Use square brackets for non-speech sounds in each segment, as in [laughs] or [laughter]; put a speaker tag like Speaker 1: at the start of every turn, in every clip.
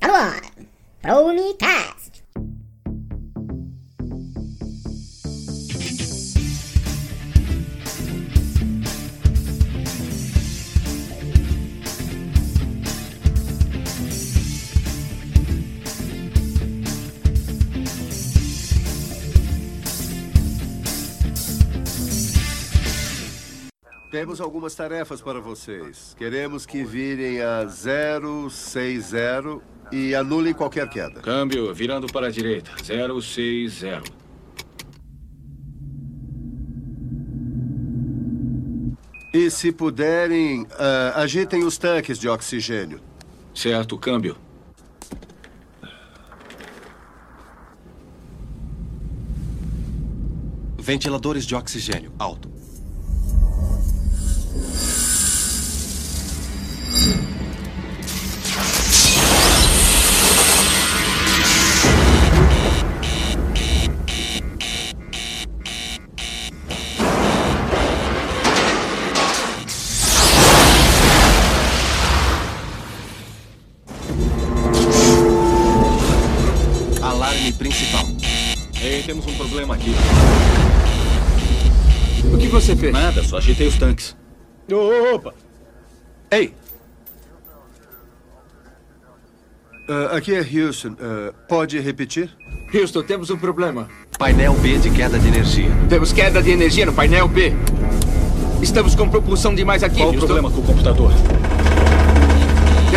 Speaker 1: Está no ar. Promicast.
Speaker 2: Temos algumas tarefas para vocês. Queremos que virem a 060 e anulem qualquer queda.
Speaker 3: Câmbio virando para a direita. 060.
Speaker 2: E se puderem, ah, agitem os tanques de oxigênio.
Speaker 3: Certo, câmbio.
Speaker 4: Ventiladores de oxigênio, alto.
Speaker 3: Nada, só agitei os tanques.
Speaker 5: Opa! Ei,
Speaker 2: Ah, aqui é Houston. Ah, pode repetir?
Speaker 5: Houston, temos um problema.
Speaker 4: Painel B de queda de energia.
Speaker 5: Temos queda de energia no painel B. Estamos com propulsão demais aqui,
Speaker 3: Qual o
Speaker 5: Houston.
Speaker 3: problema com o computador?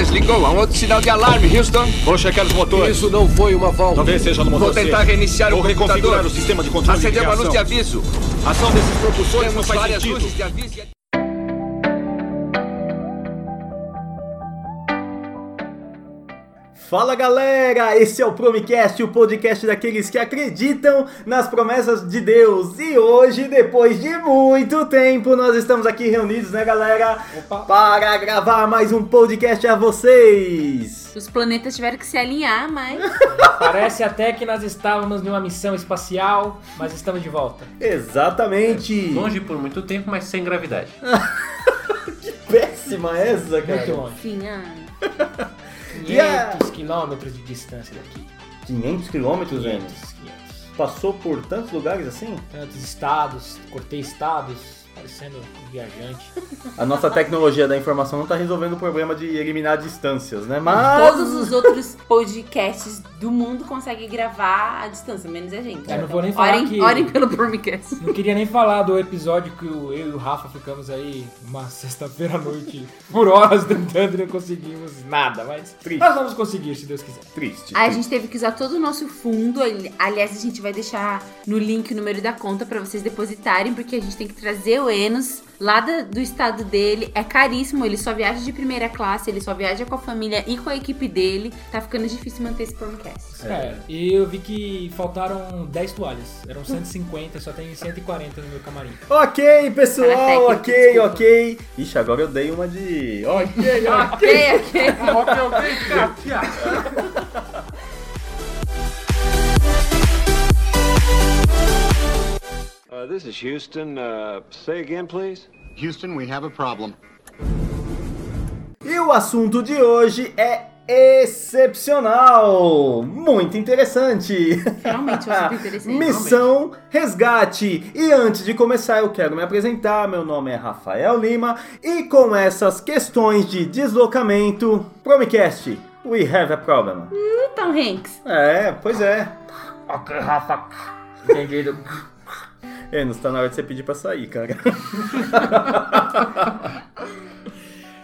Speaker 5: Desligou. Há um outro sinal de alarme, Houston.
Speaker 3: Vou checar os motores.
Speaker 5: Isso não foi uma volta.
Speaker 3: Talvez seja no motor
Speaker 5: Vou tentar reiniciar o
Speaker 3: Vou reconfigurar
Speaker 5: computador.
Speaker 3: o sistema de controle de
Speaker 5: Acendeu uma luz de aviso.
Speaker 3: A ação desses propulsores não
Speaker 5: Temos
Speaker 3: faz
Speaker 5: várias
Speaker 3: sentido.
Speaker 5: luzes de aviso.
Speaker 6: Fala galera, esse é o Promicast, o podcast daqueles que acreditam nas promessas de Deus. E hoje, depois de muito tempo, nós estamos aqui reunidos, né galera? Para gravar mais um podcast a vocês.
Speaker 7: Os planetas tiveram que se alinhar, mas. [laughs]
Speaker 8: Parece até que nós estávamos numa missão espacial, mas estamos de volta.
Speaker 6: Exatamente.
Speaker 9: Longe por muito tempo, mas sem gravidade. [laughs]
Speaker 6: Péssima essa, cara.
Speaker 8: Muito longe.
Speaker 7: Enfim, ah, [laughs]
Speaker 8: 500
Speaker 6: Yeah.
Speaker 8: quilômetros de distância daqui.
Speaker 6: 500 quilômetros, gente.
Speaker 8: 500, 500.
Speaker 6: Passou por tantos lugares assim?
Speaker 8: Tantos estados, cortei estados, parecendo viajante.
Speaker 6: A nossa tecnologia da informação não tá resolvendo o problema de eliminar distâncias, né? Mas...
Speaker 7: todos os outros podcasts do mundo conseguem gravar à distância, menos a gente.
Speaker 8: Eu não vou nem falar
Speaker 7: Orem,
Speaker 8: que-
Speaker 7: orem pelo Promicast.
Speaker 8: Não queria nem falar do episódio que eu e o Rafa ficamos aí uma [laughs] sexta-feira à noite por horas tentando e não conseguimos nada, mas
Speaker 6: Triste.
Speaker 8: nós vamos conseguir se Deus quiser.
Speaker 6: Triste.
Speaker 7: Aí a gente teve que usar todo o nosso fundo. ali- Aliás, a gente vai deixar no link o número da conta pra vocês depositarem, porque a gente tem que trazer o Enos lá do estado dele. É caríssimo, ele só viaja de primeira classe, ele só viaja com a família e com a equipe dele. Tá ficando difícil manter esse Promcast.
Speaker 8: É, e eu vi que faltaram 10 toalhas. Eram 150, só tem 140 no meu camarim.
Speaker 6: Ok, pessoal,
Speaker 7: técnico,
Speaker 6: ok,
Speaker 7: desculpa.
Speaker 6: ok. Ixi, agora eu dei uma de. Ok, ok.
Speaker 7: Ok, [laughs] ok. [laughs]
Speaker 10: Uh, this is Houston. Uh, say again, please.
Speaker 11: Houston, we have a problem.
Speaker 6: E o assunto de hoje é excepcional, muito interessante.
Speaker 7: Realmente, eu super [laughs] interessante.
Speaker 6: Missão Resgate. E antes de começar, eu quero me apresentar. Meu nome é Rafael Lima e com essas questões de deslocamento, Promicast, we have a problem.
Speaker 7: Tom Hanks.
Speaker 6: É, pois é.
Speaker 8: Ok, Rafa. Entendido.
Speaker 6: É, não está na hora de você pedir pra sair, cara. [laughs]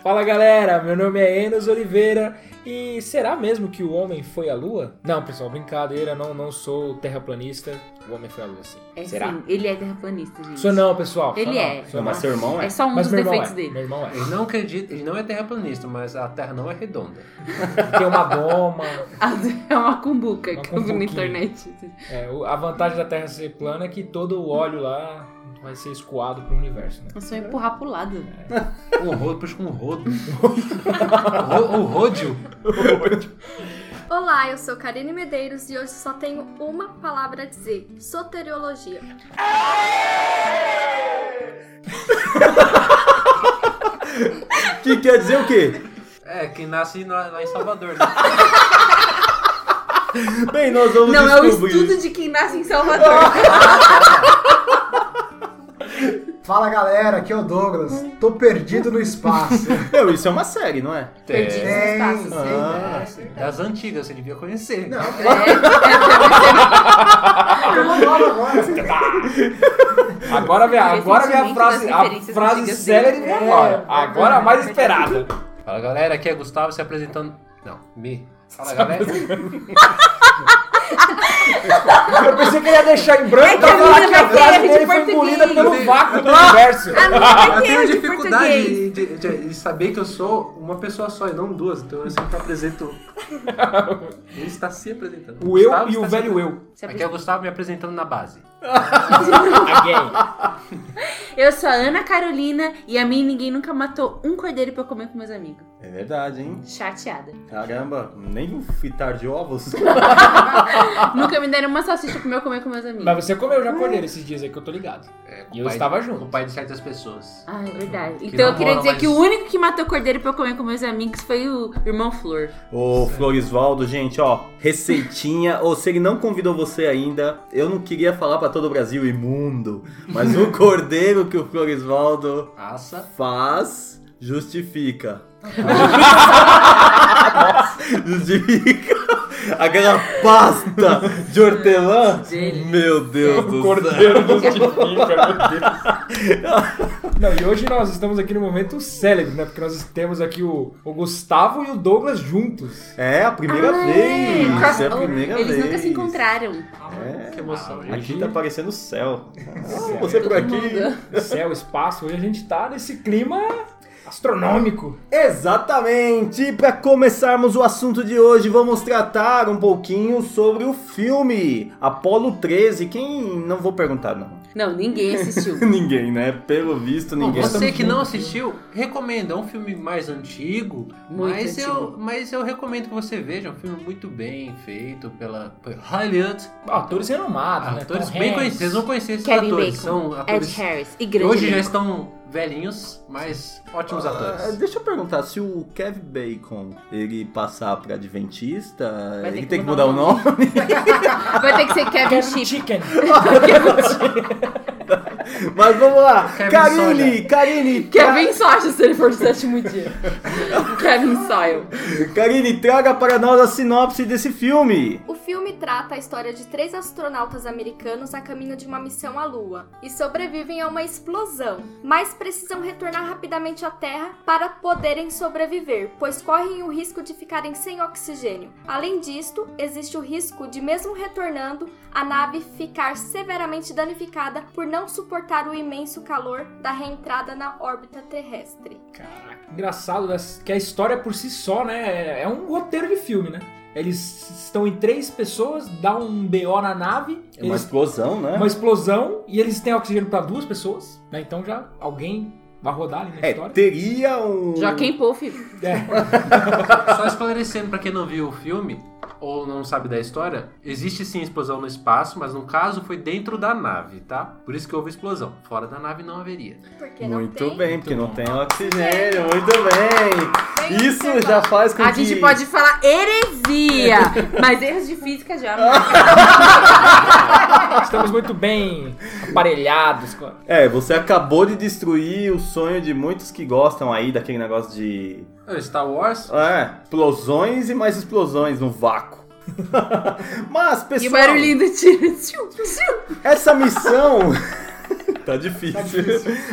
Speaker 8: Fala galera, meu nome é Enos Oliveira e será mesmo que o homem foi à lua? Não, pessoal, brincadeira, não, não sou terraplanista. O homem foi à lua sim.
Speaker 7: É
Speaker 8: será?
Speaker 7: sim, ele é terraplanista, gente.
Speaker 8: Sou não, pessoal.
Speaker 7: Ele
Speaker 8: não,
Speaker 7: é.
Speaker 8: sou
Speaker 6: Mas
Speaker 8: não.
Speaker 6: seu irmão é?
Speaker 7: É só um
Speaker 8: Mas
Speaker 7: dos defeitos
Speaker 8: é.
Speaker 7: dele.
Speaker 8: Meu irmão é.
Speaker 9: Ele não acredita, ele não é terraplanista, mas a Terra não é redonda. [laughs]
Speaker 8: Tem uma doma. [laughs]
Speaker 7: É uma cumbuca
Speaker 8: Uma
Speaker 7: que eu vi na internet.
Speaker 8: É, a vantagem da Terra ser plana é que todo o óleo lá vai ser escoado pro universo, né?
Speaker 7: É só empurrar pro lado.
Speaker 9: Um rodo, puxa com um rodo. Ro- [laughs] um ródio. [laughs]
Speaker 12: Olá, eu sou Karine Medeiros e hoje só tenho uma palavra a dizer: soteriologia. [laughs]
Speaker 6: Que quer dizer o quê?
Speaker 9: É, quem nasce lá em Salvador, né?
Speaker 6: Bem, nós vamos
Speaker 7: Não, é o estudo de quem nasce em Salvador.
Speaker 13: Fala galera, aqui é o Douglas. Tô perdido no espaço.
Speaker 6: Meu, isso é uma série, não é?
Speaker 7: Perdidos no
Speaker 13: Tem,
Speaker 7: espaço.
Speaker 13: sim.
Speaker 6: Ah,
Speaker 9: Das antigas, você devia conhecer.
Speaker 13: Não,
Speaker 7: É,
Speaker 13: eu nova agora.
Speaker 8: Agora vem, agora vem a
Speaker 7: Recentemente,
Speaker 8: frase, a frase célere vem agora. Agora a mais esperada.
Speaker 9: Fala galera, aqui é Gustavo se apresentando. Não, me. Fala galera. [laughs]
Speaker 8: Eu pensei que ele ia deixar em branco
Speaker 7: É que a
Speaker 8: que a frase dele
Speaker 7: de
Speaker 8: foi engolida pelo vácuo do universo.
Speaker 7: A minha
Speaker 9: Eu tenho
Speaker 7: de
Speaker 9: dificuldade de, de- de saber que eu sou uma pessoa só e não duas, então eu sempre apresento. [laughs] Ele está se apresentando.
Speaker 8: O eu
Speaker 9: Gustavo
Speaker 8: e o
Speaker 9: está se
Speaker 8: velho eu.
Speaker 9: Aqui é o Gustavo me apresentando na base. [laughs]
Speaker 8: Again. [laughs]
Speaker 7: Eu sou a Ana Carolina e a mim ninguém nunca matou um cordeiro pra eu comer com meus amigos.
Speaker 6: É verdade, hein?
Speaker 7: Chateada.
Speaker 6: Caramba, nem um fritar de ovos.
Speaker 7: nunca me deram uma salsicha pra eu comer com meus amigos.
Speaker 8: Mas você comeu já cordeiro esses dias aí que eu tô ligado.
Speaker 9: É, com
Speaker 8: E eu
Speaker 9: pai-
Speaker 8: estava junto.
Speaker 9: Com o pai de certas pessoas.
Speaker 7: Ah, é verdade.
Speaker 9: Que
Speaker 7: Então eu queria dizer
Speaker 9: mais-
Speaker 7: que o único que matou cordeiro pra eu comer com meus amigos foi o irmão Flor.
Speaker 6: Ô, Florisvaldo, gente, ó, receitinha. Ou se ele não convidou você ainda, eu não queria falar pra todo o Brasil imundo, mas o [laughs] cordeiro que o Florisvaldo
Speaker 9: Assa.
Speaker 6: faz justifica. [laughs] [laughs] justifica aquela pasta de hortelã. Meu Deus do céu.
Speaker 8: Cordeiro justifica, meu Deus. Não, e hoje nós estamos aqui no momento célebre, né? Porque nós temos aqui o, o Gustavo e o Douglas juntos.
Speaker 6: É a primeira
Speaker 7: Ah,
Speaker 6: vez.
Speaker 7: cross-
Speaker 6: É a primeira
Speaker 7: Eles
Speaker 6: vez.
Speaker 7: nunca se encontraram.
Speaker 6: É.
Speaker 9: Que emoção.
Speaker 6: Aqui tá parecendo o céu. Ah, você por aqui.
Speaker 8: Céu, espaço, hoje a gente tá nesse clima astronômico.
Speaker 6: Exatamente! E para começarmos o assunto de hoje, vamos tratar um pouquinho sobre o filme Apolo 13. Quem. Não vou perguntar, não.
Speaker 7: Não, ninguém assistiu. [laughs]
Speaker 6: ninguém, né? Pelo visto,
Speaker 9: Bom,
Speaker 6: ninguém.
Speaker 9: você que não assistiu, recomendo. É um filme mais antigo,
Speaker 7: Muito
Speaker 9: mas, Eu,
Speaker 7: antigo.
Speaker 9: mas eu recomendo que você veja. É um filme muito bem feito pela, pela Hollywood.
Speaker 8: Atores renomados, né?
Speaker 9: Atores
Speaker 8: Tom
Speaker 9: bem
Speaker 8: Hanks.
Speaker 9: conhecidos. Vocês vão conhecer esses
Speaker 7: Kevin
Speaker 9: atores.
Speaker 7: Bacon,
Speaker 9: São atores
Speaker 7: Ed Harris e grande
Speaker 9: hoje já estão velhinhos, mas ótimos
Speaker 6: Ah,
Speaker 9: atores.
Speaker 6: deixa eu perguntar, se o Kevin Bacon ele passar pra Adventista, ele
Speaker 7: que
Speaker 6: tem que
Speaker 7: mudar
Speaker 6: mudar
Speaker 7: o
Speaker 6: nome? [laughs]
Speaker 7: Vai ter que ser Kevin
Speaker 8: Kevin
Speaker 7: Chip.
Speaker 8: Chicken. [laughs] [laughs]
Speaker 6: Mas vamos lá!
Speaker 9: Kevin
Speaker 6: Karine! Karine! [laughs]
Speaker 7: Kevin Socha, se ele for do sétimo dia. Kevin Soil.
Speaker 6: Karine, traga para nós a sinopse desse filme!
Speaker 12: O filme trata a história de três astronautas americanos a caminho de uma missão à Lua e sobrevivem a uma explosão, mas precisam retornar rapidamente à Terra para poderem sobreviver, pois correm o risco de ficarem sem oxigênio. Além disto, existe o risco de, mesmo retornando, a nave ficar severamente danificada por não suportar o imenso calor da reentrada na órbita terrestre.
Speaker 8: Caraca, engraçado né? que a história por si só, né? É um roteiro de filme, né? Eles estão em três pessoas, dá um BO na nave,
Speaker 6: É uma
Speaker 8: eles-
Speaker 6: explosão, né?
Speaker 8: uma explosão, e eles têm oxigênio pra duas pessoas, né? Então já alguém vai rodar ali na
Speaker 6: É,
Speaker 8: história.
Speaker 6: teria um.
Speaker 7: Joaquim Puff.
Speaker 8: É. [laughs]
Speaker 9: Só esclarecendo pra quem não viu o filme ou não sabe da história, existe sim explosão no espaço, mas no caso foi dentro da nave, tá? Por isso que houve explosão. Fora da nave não haveria.
Speaker 12: Porque não
Speaker 6: Muito
Speaker 12: tem.
Speaker 6: bem, porque não tem oxigênio, muito bem. Isso já faz com
Speaker 7: A
Speaker 6: que.
Speaker 7: gente pode falar heresia, [laughs] mas erros de física já. [laughs]
Speaker 8: Estamos muito bem aparelhados. com a-
Speaker 6: É, você acabou de destruir o sonho de muitos que gostam aí daquele negócio de.
Speaker 9: Ah, Star Wars?
Speaker 6: É, explosões e mais explosões no vácuo. [laughs] Mas,
Speaker 7: E o
Speaker 6: pessoal,
Speaker 7: barulhinho do tiro.
Speaker 6: Essa missão. [laughs] [laughs] Tá difícil.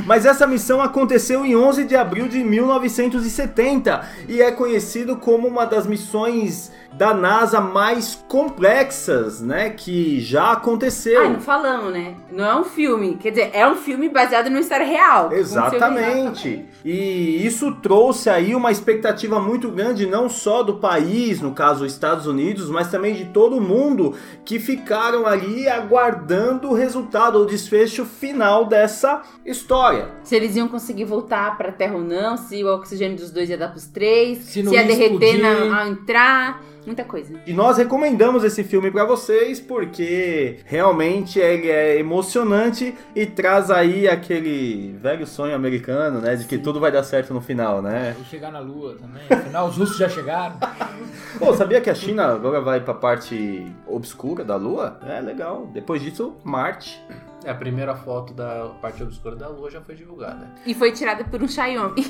Speaker 6: Mas essa missão aconteceu em 11 de abril de 1970 e é conhecido como uma das missões da NASA mais complexas, né, que já aconteceu.
Speaker 7: Ai, não falamos, né? Não é um filme. Quer dizer, é um filme baseado numa história real.
Speaker 6: Exatamente. E isso trouxe aí uma expectativa muito grande, não só do país, no caso os Estados Unidos, mas também de todo mundo que ficaram ali aguardando o resultado, o desfecho final final dessa história.
Speaker 7: Se eles iam conseguir voltar pra Terra ou não, se o oxigênio dos dois ia dar pros três, se,
Speaker 6: não
Speaker 7: ia
Speaker 6: ia
Speaker 7: derreter na, ao entrar, muita coisa.
Speaker 6: E nós recomendamos esse filme pra vocês porque realmente ele é emocionante e traz aí aquele velho sonho americano, né, de que tudo vai dar certo no final, né?
Speaker 8: E chegar na Lua também. Afinal, os russos já chegaram. [laughs]
Speaker 6: Pô, sabia que a China agora vai pra parte obscura da Lua? É legal. Depois disso, Marte.
Speaker 9: É, a primeira foto da parte obscura da Lua já foi divulgada.
Speaker 7: E foi tirada por um Xiaomi.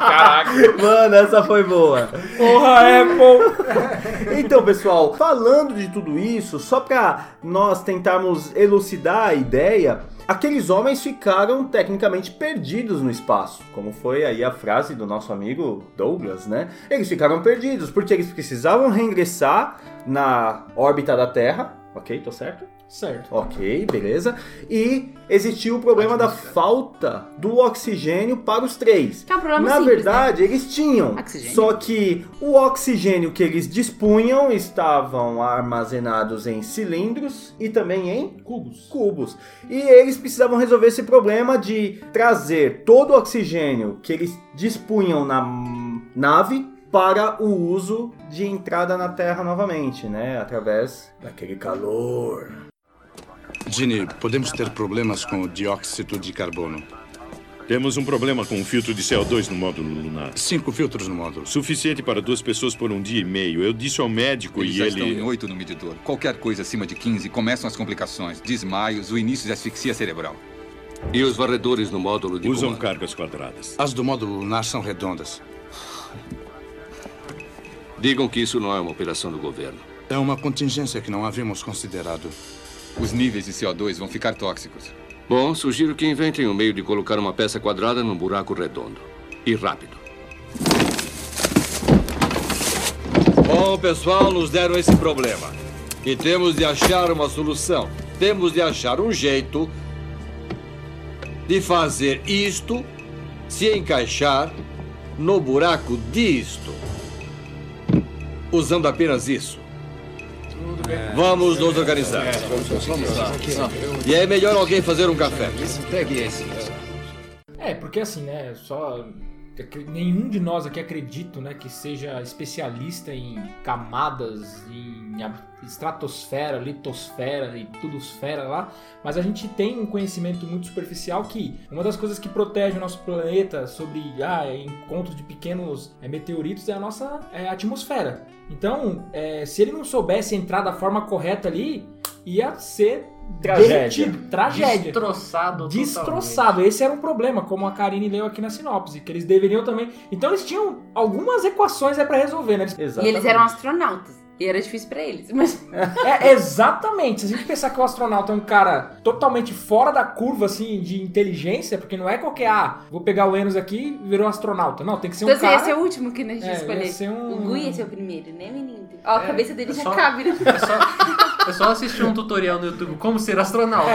Speaker 6: Caraca. Mano, essa foi boa.
Speaker 8: Porra, Apple!
Speaker 6: Então, pessoal, falando de tudo isso, só pra nós tentarmos elucidar a ideia, aqueles homens ficaram tecnicamente perdidos no espaço, como foi aí a frase do nosso amigo Douglas, né? Eles ficaram perdidos porque eles precisavam reingressar na órbita da Terra, ok? Tô certo?
Speaker 8: Certo.
Speaker 6: Ok, beleza. E existiu o problema da falta do oxigênio para os três.
Speaker 7: Que é um problema
Speaker 6: Na
Speaker 7: simples,
Speaker 6: verdade, eles tinham.
Speaker 7: Oxigênio.
Speaker 6: Só que o oxigênio que eles dispunham estavam armazenados em cilindros e também em
Speaker 8: cubos.
Speaker 6: cubos. E eles precisavam resolver esse problema de trazer todo o oxigênio que eles dispunham na nave para o uso de entrada na Terra novamente, né? Através daquele calor.
Speaker 14: Ginny, podemos ter problemas com o dióxido de carbono.
Speaker 15: Temos um problema com o filtro de CO2 no módulo lunar.
Speaker 14: Cinco filtros no módulo.
Speaker 15: Suficiente para duas pessoas por um dia e meio. Eu disse ao médico
Speaker 16: Eles
Speaker 15: e
Speaker 16: já
Speaker 15: ele.
Speaker 16: estão em 8 no medidor. Qualquer coisa acima de 15 começam as complicações, desmaios, o início de asfixia cerebral.
Speaker 3: E os varredores no módulo de
Speaker 15: Usam
Speaker 3: comando?
Speaker 15: cargas quadradas.
Speaker 14: As do módulo lunar são redondas.
Speaker 3: Digam que isso não é uma operação do governo.
Speaker 14: É uma contingência que não havíamos considerado.
Speaker 16: Os níveis de CO2 vão ficar tóxicos.
Speaker 3: Bom, sugiro que inventem um meio de colocar uma peça quadrada num buraco redondo. E rápido.
Speaker 17: Bom, pessoal, nos deram esse problema. E temos de achar uma solução. Temos de achar um jeito de fazer isto se encaixar no buraco disto. Usando apenas isso. Vamos nos organizar. E é melhor alguém fazer um café.
Speaker 16: Pegue esse.
Speaker 8: É, porque assim, né, só nenhum de nós aqui acredito, né, que seja especialista em camadas, em estratosfera, litosfera e tudosfera lá, mas a gente tem um conhecimento muito superficial que uma das coisas que protege o nosso planeta sobre ah, encontros de pequenos é, meteoritos é a nossa é, atmosfera. Então, é, se ele não soubesse entrar da forma correta ali, ia ser
Speaker 6: Tragédia.
Speaker 8: derretido. Tragédia.
Speaker 9: Destroçado
Speaker 8: Destroçado. Esse era um problema, como a Karine leu aqui na sinopse, que eles deveriam também. Então eles tinham algumas equações aí pra resolver, né?
Speaker 7: E eles eram astronautas. E era difícil pra eles. Mas [laughs]
Speaker 8: É, exatamente. Se a gente pensar que o astronauta é um cara totalmente fora da curva, assim, de inteligência, porque não é qualquer, ah, vou pegar o Enos aqui e virou astronauta. Não, tem que ser um
Speaker 7: então,
Speaker 8: cara...
Speaker 7: esse ia ser o último que a gente
Speaker 8: É,
Speaker 7: ia escolher.
Speaker 8: um-
Speaker 7: O Gui ia ser o primeiro, né, menino? Ó, a
Speaker 9: É,
Speaker 7: cabeça dele
Speaker 9: é
Speaker 7: já
Speaker 9: só-
Speaker 7: cabe, né?
Speaker 9: É só [laughs] assistir um tutorial no YouTube como ser astronauta.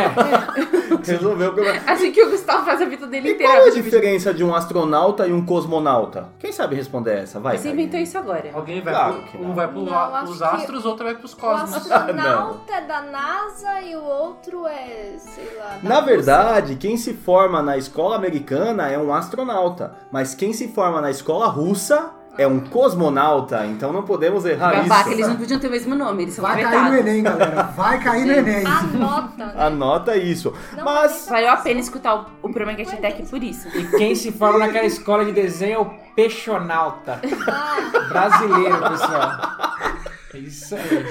Speaker 9: [laughs]
Speaker 6: Resolveu o problema.
Speaker 7: Assim que o Gustavo faz a vida dele
Speaker 6: E
Speaker 7: inteira.
Speaker 6: qual é a diferença de um astronauta e um cosmonauta? Quem sabe responder essa? Vai.
Speaker 7: Você inventou isso agora.
Speaker 9: Alguém vai
Speaker 6: Claro
Speaker 9: pro, um vai pro,
Speaker 12: Não,
Speaker 9: pros
Speaker 12: que
Speaker 9: astros, outro vai pros
Speaker 12: O
Speaker 9: cosmos.
Speaker 12: astronauta é da NASA e o outro é, sei lá. da
Speaker 6: Na
Speaker 12: Rússia.
Speaker 6: verdade, quem se forma na escola americana é um astronauta, mas quem se forma na escola russa é um cosmonauta, então não podemos errar
Speaker 7: Babaca,
Speaker 6: isso.
Speaker 7: eles não podiam ter o mesmo nome, eles são
Speaker 13: Vai cair no Enem, galera. Vai cair no Enem.
Speaker 12: Anota.
Speaker 6: Anota isso. Mas
Speaker 7: Valeu a pena escutar o, o Promecast Tech por isso.
Speaker 8: E quem se forma naquela escola de desenho é o peixonauta.
Speaker 12: Ah.
Speaker 8: Brasileiro, pessoal. É Isso aí.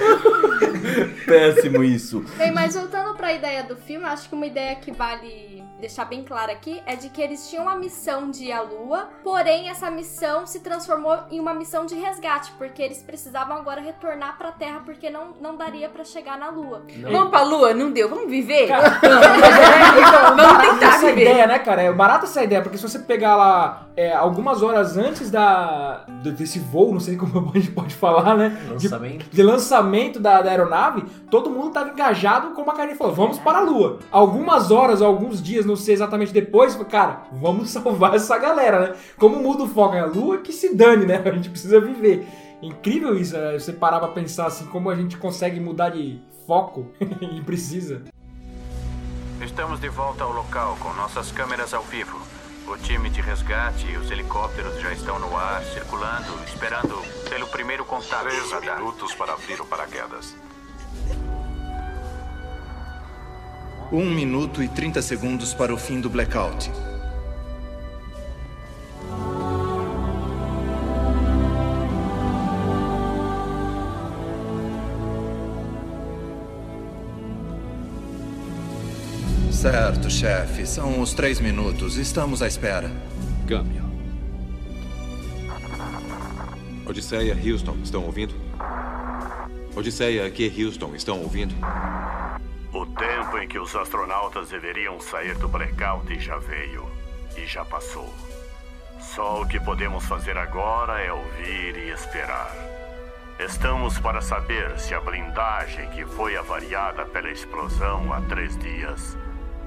Speaker 6: péssimo isso.
Speaker 12: Bem, mas voltando pra ideia do filme, acho que uma ideia que vale deixar bem clara aqui é de que eles tinham a missão de ir à Lua, porém essa missão se transformou em uma missão de resgate, porque eles precisavam agora retornar pra Terra porque não, não daria pra chegar na Lua.
Speaker 7: Vamos pra lua? Não deu. Vamos viver? [laughs]
Speaker 8: Então,
Speaker 7: Vamos tentar
Speaker 8: essa
Speaker 7: viver.
Speaker 8: ideia, né, cara? É barato essa ideia, porque se você pegar lá é, algumas horas antes da do- desse voo, não sei como [laughs] a gente pode falar, né? De-
Speaker 9: Lançamento.
Speaker 8: De, lançamento da, da aeronave, todo mundo tava engajado, como a Karine falou, vamos para a Lua. Algumas horas, alguns dias, não sei exatamente depois, cara, vamos [laughs] salvar essa galera, né? Como muda o foco na Lua, que se dane, né? [laughs] A gente precisa viver. Incrível isso, né? você parar pra pensar assim, como a gente consegue mudar de foco [laughs] e precisa.
Speaker 18: Estamos de volta ao local com nossas câmeras ao vivo. O time de resgate e os helicópteros já estão no ar, circulando, esperando pelo primeiro contato.
Speaker 19: Três minutos para abrir o paraquedas.
Speaker 20: Um minuto e 30 segundos para o fim do blackout. Certo, chefe. São os três minutos. Estamos à espera.
Speaker 3: Câmbio.
Speaker 4: Odisseia, Houston, estão ouvindo? Odisseia, aqui Houston, estão ouvindo?
Speaker 19: O tempo em que os astronautas deveriam sair do blackout já veio. E já passou. Só o que podemos fazer agora é ouvir e esperar. Estamos para saber se a blindagem que foi avariada pela explosão há três dias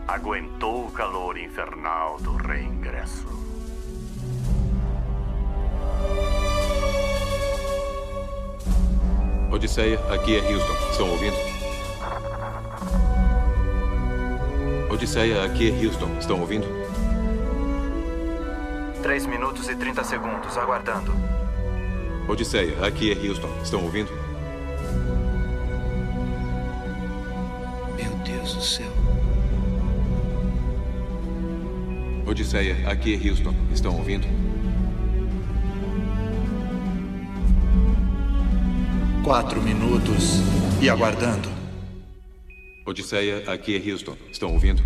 Speaker 19: aguentou o calor infernal do reingresso.
Speaker 4: Odisseia, aqui é Houston, estão ouvindo? Odisseia, aqui é Houston, estão ouvindo?
Speaker 18: 3 minutos e 30 segundos, aguardando.
Speaker 4: Odisseia, aqui é Houston, estão ouvindo?
Speaker 20: Meu Deus do céu.
Speaker 4: Odisseia, aqui é Houston, estão ouvindo?
Speaker 20: Quatro minutos e aguardando.
Speaker 4: Odisseia, aqui é Houston, estão ouvindo?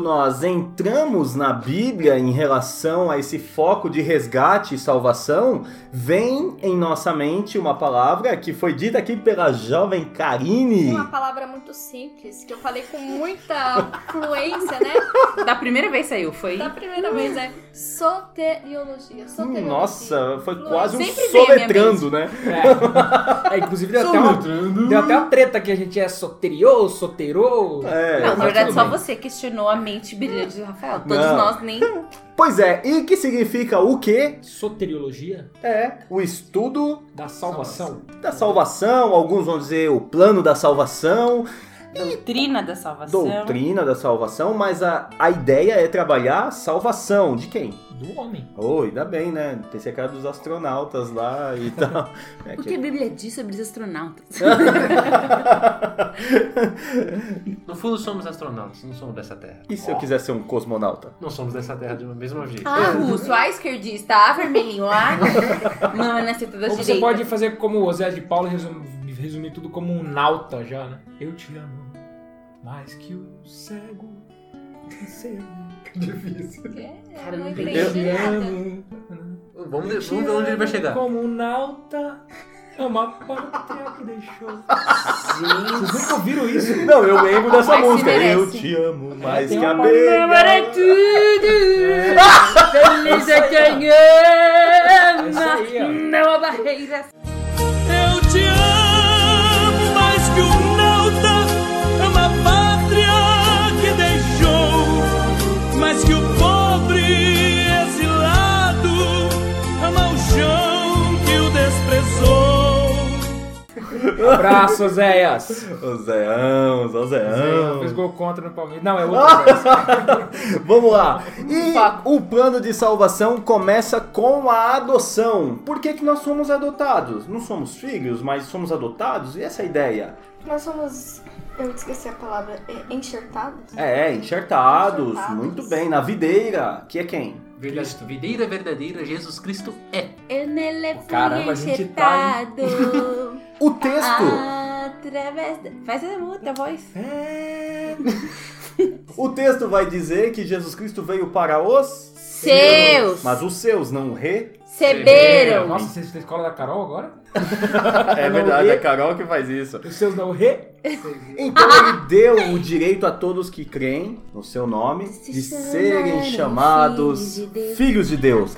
Speaker 6: Quando nós entramos na Bíblia em relação a esse foco de resgate e salvação, vem em nossa mente uma palavra que foi dita aqui pela jovem Karine.
Speaker 12: Uma palavra muito simples, que eu falei com muita fluência, né?
Speaker 7: Da primeira vez saiu, foi?
Speaker 12: Da primeira vez, é soteriologia. soteriologia.
Speaker 6: Nossa, foi quase um
Speaker 12: Sempre
Speaker 6: soletrando, né?
Speaker 8: É, inclusive deu até, uma, deu até uma treta que a gente é soteriô, soterô.
Speaker 6: É,
Speaker 7: Não, na verdade,
Speaker 8: tudo
Speaker 7: só você questionou a mente brilhante de Rafael. Todos
Speaker 6: Não.
Speaker 7: nós nem. [laughs]
Speaker 6: Pois é, e que significa o quê?
Speaker 8: Soteriologia
Speaker 6: É, o estudo
Speaker 8: da salvação.
Speaker 6: da salvação, alguns vão dizer o plano da salvação,
Speaker 7: Doutrina da salvação.
Speaker 6: doutrina da salvação, mas a, a ideia é trabalhar a salvação de quem?
Speaker 8: Do homem.
Speaker 6: Oh, ainda bem, né? Pensei que era dos astronautas lá e [laughs] tal. É
Speaker 7: O
Speaker 6: que-
Speaker 7: que a Bíblia diz sobre os astronautas? [laughs]
Speaker 9: No fundo, somos astronautas, não somos dessa terra.
Speaker 6: E se eu quiser ser um cosmonauta?
Speaker 9: Não somos dessa terra do mesmo jeito.
Speaker 7: Ah, [laughs] russo, ah, esquerdista, ah, vermelhinho, ah. Não, é na seta da
Speaker 8: Ou você
Speaker 7: direita.
Speaker 8: pode fazer como o Zé de Paulo e resum- resumir tudo como um nauta já, né? Eu te amo mais que o cego. cego. [laughs] Difícil.
Speaker 7: Cara, não
Speaker 8: Eu
Speaker 7: entendi
Speaker 8: te
Speaker 7: nada.
Speaker 8: amo.
Speaker 9: Vamos,
Speaker 8: Eu te
Speaker 9: ver onde ele vai chegar.
Speaker 8: Como um nauta. Ama a pátria que deixou. Vocês nunca ouviram isso? [laughs]
Speaker 6: Não, eu lembro dessa
Speaker 7: Mas
Speaker 6: música. Eu te amo mais que a
Speaker 8: uma
Speaker 7: é
Speaker 6: abelha. [laughs]
Speaker 7: tudo. Feliz é quem
Speaker 8: É isso
Speaker 7: ama. Não há barreiras.
Speaker 8: Abraço, Zéias.
Speaker 6: Ô Zéão, ô
Speaker 8: Zéias
Speaker 6: Zéão.
Speaker 8: fez gol contra no Palmeiras. Não, é outro. Zéias. [laughs]
Speaker 6: Vamos lá. E o plano de salvação começa com a adoção. Por que, que nós somos adotados? Não somos filhos, mas somos adotados? E essa é a ideia?
Speaker 12: Nós somos. Eu esqueci a palavra. é, Enxertados?
Speaker 6: É, enxertados.
Speaker 12: Enxertados.
Speaker 6: Muito bem. Na videira, que é quem?
Speaker 9: Cristo, videira verdadeira, Jesus Cristo é.
Speaker 7: Eu nele fui
Speaker 8: Caramba, a gente tá,
Speaker 7: enxertado. [laughs]
Speaker 6: O texto.
Speaker 7: Através da... Faz a outra voz. [laughs]
Speaker 6: O texto vai dizer que Jesus Cristo veio para os
Speaker 7: Seus.
Speaker 6: Mas os seus não receberam.
Speaker 12: Receberam.
Speaker 8: Nossa, você é da escola da Carol agora?
Speaker 6: É verdade, é a Carol que faz isso.
Speaker 8: Os seus não re?
Speaker 6: Então ele deu o direito a todos que creem no seu nome de serem chamados filhos de Deus.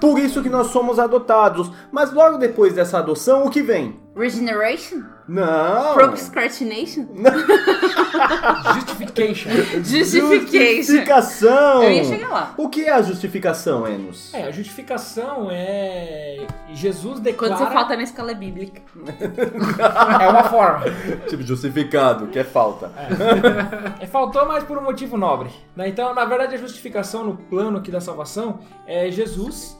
Speaker 6: Por isso que nós somos adotados. Mas logo depois dessa adoção, o que vem?
Speaker 7: Regeneration?
Speaker 6: Não.
Speaker 7: Procrastination? [laughs]
Speaker 8: Justification.
Speaker 7: Justification.
Speaker 6: Justificação.
Speaker 7: Eu ia chegar lá.
Speaker 6: O que é a justificação, Enos?
Speaker 8: É, a justificação é. Jesus declara.
Speaker 7: Quando você falta na escola bíblica. [laughs]
Speaker 8: É uma forma.
Speaker 6: tipo, justificado, que é falta. [laughs]
Speaker 8: É, faltou, mas por um motivo nobre. né? Então, na verdade, a justificação no plano aqui da salvação é Jesus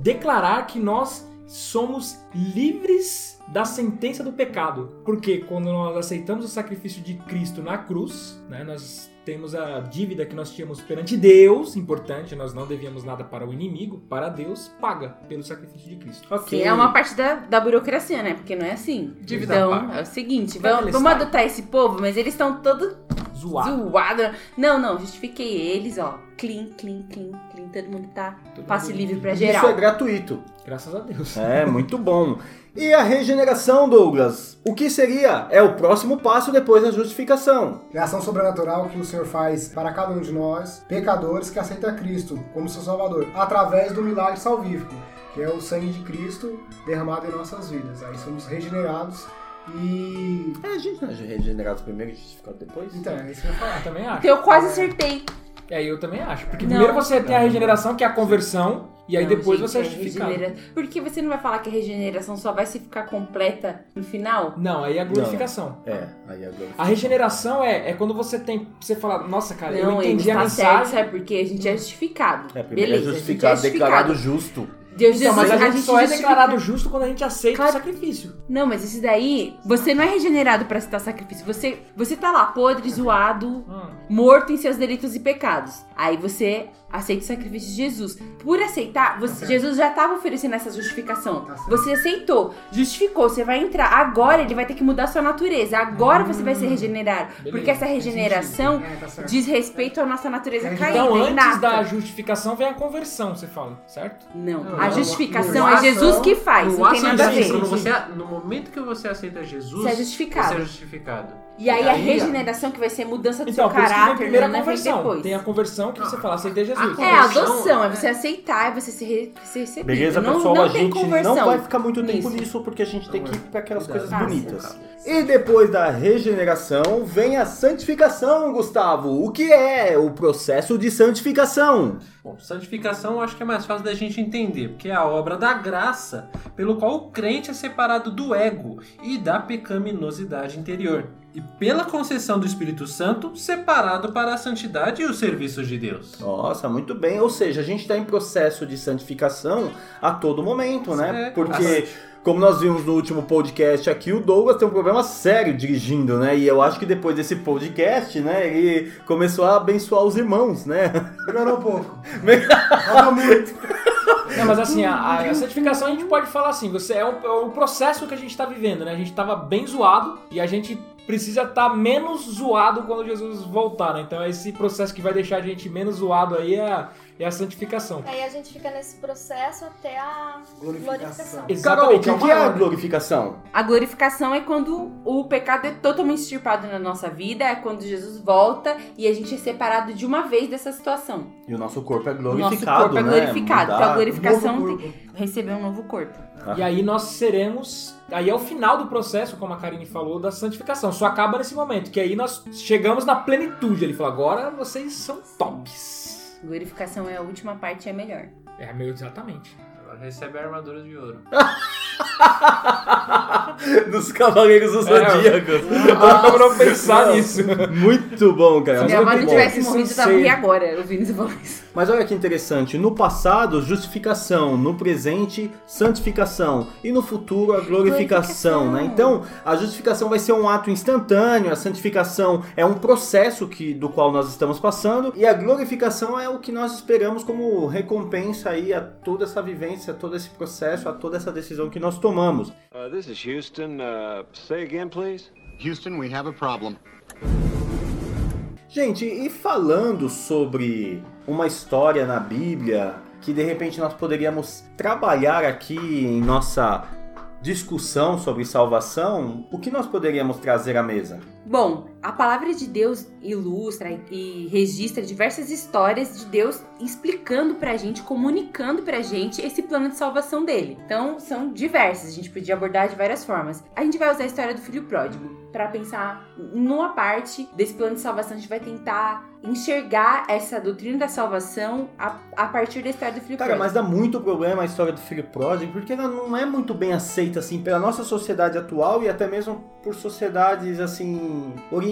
Speaker 8: declarar que nós somos livres da sentença do pecado. Porque quando nós aceitamos o sacrifício de Cristo na cruz, né, nós temos a dívida que nós tínhamos perante Deus, importante, nós não devíamos nada para o inimigo, para Deus, paga pelo sacrifício de Cristo.
Speaker 7: Que é uma parte da, da burocracia, né? Porque não é assim.
Speaker 8: Dívida
Speaker 7: então,
Speaker 8: paga.
Speaker 7: é o seguinte, vamos, vamos adotar esse povo, mas eles estão todos
Speaker 8: Zoado.
Speaker 7: zoados. Não, não, justifiquei eles, ó. Clean, clean, clean, clean. Todo mundo tá passe livre pra geral.
Speaker 6: Isso é gratuito.
Speaker 8: Graças a Deus.
Speaker 6: É, muito bom. E a regeneração, Douglas? O que seria? É o próximo passo depois da justificação.
Speaker 13: É a ação sobrenatural que o Senhor faz para cada um de nós, pecadores que aceita Cristo como seu Salvador, através do milagre salvífico, que é o sangue de Cristo derramado em nossas vidas. Aí somos regenerados e.
Speaker 6: É, a gente não é regenerado primeiro e justificado depois?
Speaker 13: Então, é isso que eu ia falar.
Speaker 8: Também acho.
Speaker 7: Eu quase acertei.
Speaker 8: É, eu também acho. Porque
Speaker 7: Não.
Speaker 8: primeiro você tem a regeneração, que é a conversão, e aí
Speaker 7: Não,
Speaker 8: depois
Speaker 7: gente,
Speaker 8: você é
Speaker 7: é
Speaker 8: justificado.
Speaker 7: regenera- Porque você não vai falar que a regeneração só vai se ficar completa no final?
Speaker 8: Não, aí é a glorificação.
Speaker 6: É, aí a glorificação.
Speaker 8: A regeneração é, é quando você tem. Você fala, nossa, cara, eu
Speaker 7: não,
Speaker 8: entendi
Speaker 7: ele
Speaker 8: a
Speaker 7: tá
Speaker 8: mensagem.
Speaker 7: certo, sabe por quê? A gente é justificado.
Speaker 6: É, primeiro
Speaker 7: Beleza,
Speaker 6: é
Speaker 7: a gente
Speaker 6: justificado,
Speaker 7: é
Speaker 6: declarado justo.
Speaker 7: Deus
Speaker 8: Então, mas a
Speaker 7: Jesus-
Speaker 8: gente, só é
Speaker 7: justifica-
Speaker 8: declarado justo quando a gente aceita o sacrifício.
Speaker 7: Não, mas esse daí, você não é regenerado pra aceitar sacrifício. Você, você tá lá, podre, zoado, morto em seus delitos e pecados. Aí você aceita o sacrifício de Jesus. Por aceitar, você- Jesus já tava oferecendo essa justificação. Você aceitou, justificou, você vai entrar. Agora ele vai ter que mudar sua natureza. Agora você vai ser regenerado.
Speaker 8: Beleza,
Speaker 7: Porque essa regeneração
Speaker 13: É, tá
Speaker 7: diz respeito à nossa natureza caída,
Speaker 8: Então, antes
Speaker 7: inata.
Speaker 8: da justificação vem a conversão, você fala, certo?
Speaker 7: Não,
Speaker 9: Não,
Speaker 7: a
Speaker 9: não,
Speaker 7: justificação é
Speaker 9: ação-
Speaker 7: Jesus que faz,
Speaker 9: no
Speaker 7: não tem
Speaker 9: ação
Speaker 7: nada a ver.
Speaker 9: Quando você, no momento que você aceita Jesus,
Speaker 7: Você é justificado.
Speaker 9: Você é justificado.
Speaker 7: E aí a regeneração que vai ser mudança do
Speaker 8: Então,
Speaker 7: seu caráter,
Speaker 8: a
Speaker 7: né, vem depois.
Speaker 8: Tem a conversão que você fala, aceitei Jesus.
Speaker 7: É, a adoção, é você aceitar, é você se, re, se receber.
Speaker 6: Beleza,
Speaker 7: não,
Speaker 6: pessoal?
Speaker 7: não
Speaker 6: a
Speaker 7: tem
Speaker 6: gente
Speaker 7: conversão.
Speaker 6: não vai ficar muito tempo
Speaker 7: Isso.
Speaker 6: nisso porque a gente tem que ir para aquelas coisas
Speaker 7: Fácil.
Speaker 6: bonitas. E depois da regeneração vem a santificação, Gustavo. O que é o processo de santificação?
Speaker 9: Bom, santificação eu acho que é mais fácil da gente entender, porque é a obra da graça pelo qual o crente é separado do ego e da pecaminosidade interior. E pela concessão do Espírito Santo, separado para a santidade e os serviços de Deus.
Speaker 6: Nossa, muito bem. Ou seja, a gente está em processo de santificação a todo momento, né?
Speaker 9: É.
Speaker 6: Porque, como nós vimos no último podcast aqui, o Douglas tem um problema sério dirigindo, né? E eu acho que depois desse podcast, né, ele começou a abençoar os irmãos, né?
Speaker 13: Melhorou um pouco. [laughs] Falta muito.
Speaker 8: Não, mas assim, a, a santificação a gente pode falar assim, você é o, é o processo que a gente tá vivendo, né? A gente tava bem zoado e a gente precisa estar menos zoado quando Jesus voltar, né? Então esse processo que vai deixar a gente menos zoado aí é a, é a santificação.
Speaker 12: Aí a gente fica nesse processo até a glorificação.
Speaker 6: Carol, o
Speaker 8: Exatamente,
Speaker 6: que,
Speaker 8: é
Speaker 6: que é a glorificação?
Speaker 7: A glorificação é quando o pecado é totalmente extirpado na nossa vida, é quando Jesus volta e a gente é separado de uma vez dessa situação.
Speaker 6: E o nosso corpo é
Speaker 7: O
Speaker 6: glorificado,
Speaker 7: nosso corpo é
Speaker 6: né?
Speaker 7: glorificado.
Speaker 6: Mudar-
Speaker 7: Então a glorificação tem receber um novo corpo.
Speaker 8: E aí nós seremos. Aí é o final do processo, como a Karine falou, da santificação. Só acaba nesse momento, que aí nós chegamos na plenitude. Ele falou: agora vocês são tops.
Speaker 7: Glorificação é a última parte, é melhor.
Speaker 8: É, meu, exatamente.
Speaker 9: Agora recebe a armadura de ouro. [laughs] [laughs]
Speaker 6: Dos Cavaleiros do
Speaker 8: É,
Speaker 6: Zodíaco.
Speaker 8: Dá pra não pensar nisso.
Speaker 6: Muito bom, cara.
Speaker 7: Se não
Speaker 6: bom.
Speaker 7: tivesse morrido, eu tava aqui agora, ouvindo esse voz.
Speaker 6: Mas olha que interessante, no passado, justificação, no presente, santificação e no futuro, a glorificação, né? Então, a justificação vai ser um ato instantâneo, a santificação é um processo que, do qual nós estamos passando e a glorificação é o que nós esperamos como recompensa aí a toda essa vivência, a todo esse processo, a toda essa decisão que nós tomamos.
Speaker 10: Uh, this is Houston. Uh, say again, please.
Speaker 11: Houston, we have a problem.
Speaker 6: Gente, e falando sobre uma história na Bíblia que de repente nós poderíamos trabalhar aqui em nossa discussão sobre salvação, o que nós poderíamos trazer à mesa?
Speaker 7: Bom, a palavra de Deus ilustra e registra diversas histórias de Deus explicando pra gente, comunicando pra gente esse plano de salvação dele. Então, são diversas, a gente podia abordar de várias formas. A gente vai usar a história do filho pródigo para pensar numa parte desse plano de salvação, a gente vai tentar enxergar essa doutrina da salvação a, a partir da história do filho
Speaker 6: Cara,
Speaker 7: pródigo.
Speaker 6: mas dá muito problema a história do filho pródigo, porque ela não é muito bem aceita assim pela nossa sociedade atual e até mesmo por sociedades assim orientais,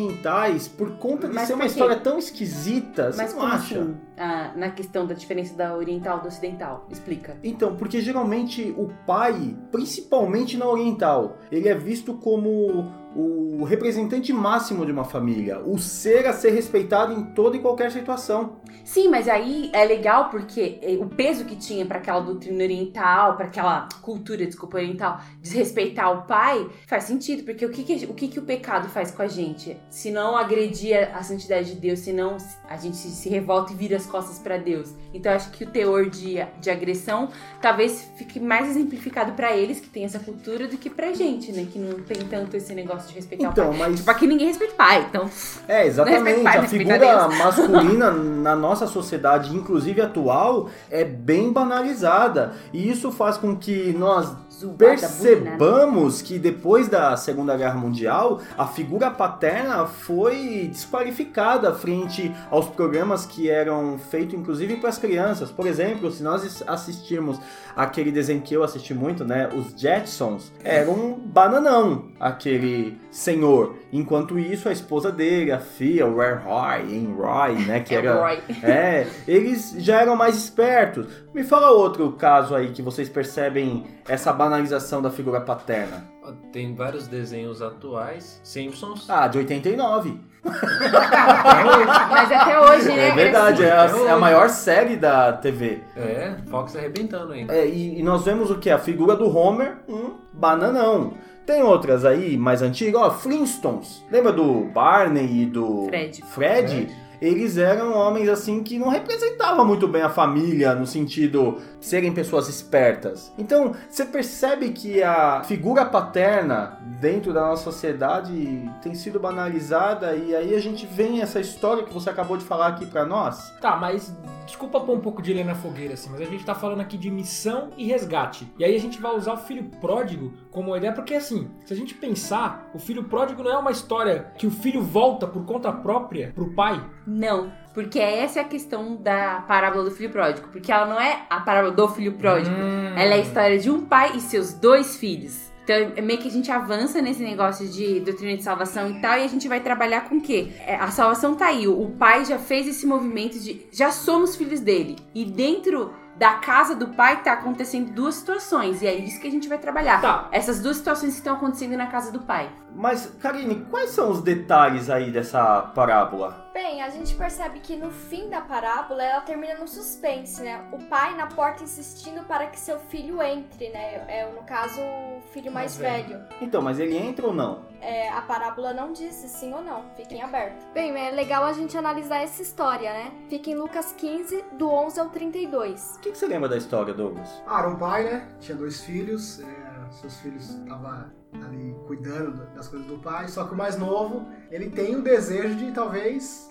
Speaker 6: por conta de
Speaker 7: Mas
Speaker 6: ser uma história tão esquisita. Você
Speaker 7: Mas
Speaker 6: não
Speaker 7: como
Speaker 6: acha?
Speaker 7: assim? Ah, na questão da diferença da oriental do ocidental? Explica.
Speaker 6: Então, porque geralmente o pai, principalmente na oriental, ele é visto como o representante máximo de uma família, o ser a ser respeitado em toda e qualquer situação.
Speaker 7: Sim, mas aí é legal porque eh, o peso que tinha para aquela doutrina oriental, para aquela cultura, desculpa, oriental, desrespeitar o pai, faz sentido, porque o que, que, o, que, que o pecado faz com a gente? Se não agredir a santidade de Deus, se não a gente se, revolta e vira as costas para Deus. Então acho que o teor de, de agressão talvez fique mais exemplificado para eles que tem essa cultura do que pra gente, né? Que não tem tanto esse negócio de respeitar
Speaker 6: Então,
Speaker 7: o pai.
Speaker 6: mas-
Speaker 7: Tipo, aqui ninguém respeita o pai, então.
Speaker 6: É, exatamente.
Speaker 7: Pai,
Speaker 6: a figura masculina [laughs] na nossa sociedade, inclusive atual, é bem banalizada. E isso faz com que nós percebamos que depois da Segunda Guerra Mundial, a figura paterna foi desqualificada frente aos programas que eram feitos inclusive para as crianças. Por exemplo, se nós assistirmos aquele desenho que eu assisti muito, né, os Jetsons, era um bananão aquele senhor. Enquanto isso, a esposa dele, a filha, o Roy, em Roy, né, que era
Speaker 7: Roy. [laughs]
Speaker 6: é, eles já eram mais espertos. Me fala outro caso aí que vocês percebem essa banalização da figura paterna.
Speaker 9: Tem vários desenhos atuais. Simpsons.
Speaker 6: Ah, de 89.
Speaker 7: Mas até hoje, né?
Speaker 6: É verdade, é a,
Speaker 9: Até
Speaker 6: é a maior série da TV.
Speaker 9: É, Fox arrebentando ainda.
Speaker 6: É, e, e nós vemos o que? A figura do Homer, um bananão. Tem outras aí mais antigas, ó, Flintstones. Lembra do Barney e do
Speaker 7: Fred.
Speaker 6: Fred? Eles eram homens assim que não representavam muito bem a família no sentido serem pessoas espertas. Então, você percebe que a figura paterna dentro da nossa sociedade tem sido banalizada e aí a gente vem essa história que você acabou de falar aqui pra nós.
Speaker 8: Tá, mas desculpa pôr um pouco de lenha na fogueira, assim, mas a gente tá falando aqui de missão e resgate. E aí a gente vai usar o filho pródigo como ideia, porque assim, se a gente pensar, o filho pródigo não é uma história que o filho volta por conta própria pro pai.
Speaker 7: Não, porque essa é a questão da parábola do filho pródigo. Porque ela não é a parábola do filho pródigo. Ela é a história de um pai e seus dois filhos. Então, é meio que a gente avança nesse negócio de doutrina de salvação e tal, e a gente vai trabalhar com o quê? É, a salvação tá aí. O pai já fez esse movimento de. Já somos filhos dele. E dentro da casa do pai tá acontecendo duas situações. E é isso que a gente vai trabalhar.
Speaker 6: Tá.
Speaker 7: Essas duas situações que estão acontecendo na casa do pai.
Speaker 6: Mas, Karine, quais são os detalhes aí dessa parábola?
Speaker 12: Bem, a gente percebe que no fim da parábola ela termina no suspense, né? O pai na porta insistindo para que seu filho entre, né? É, no caso, o filho mais velho.
Speaker 6: Então, mas ele entra ou não?
Speaker 12: É, a parábola não diz sim ou não, fica em aberto. Bem, é legal a gente analisar essa história, né? Fica em Lucas 15, do 11 ao 32.
Speaker 6: O que, que você lembra da história, Douglas?
Speaker 13: Ah, era um pai, né? Tinha dois filhos. é, seus filhos estavam ali cuidando do- das coisas do pai. Só que o mais novo, ele tem o desejo de talvez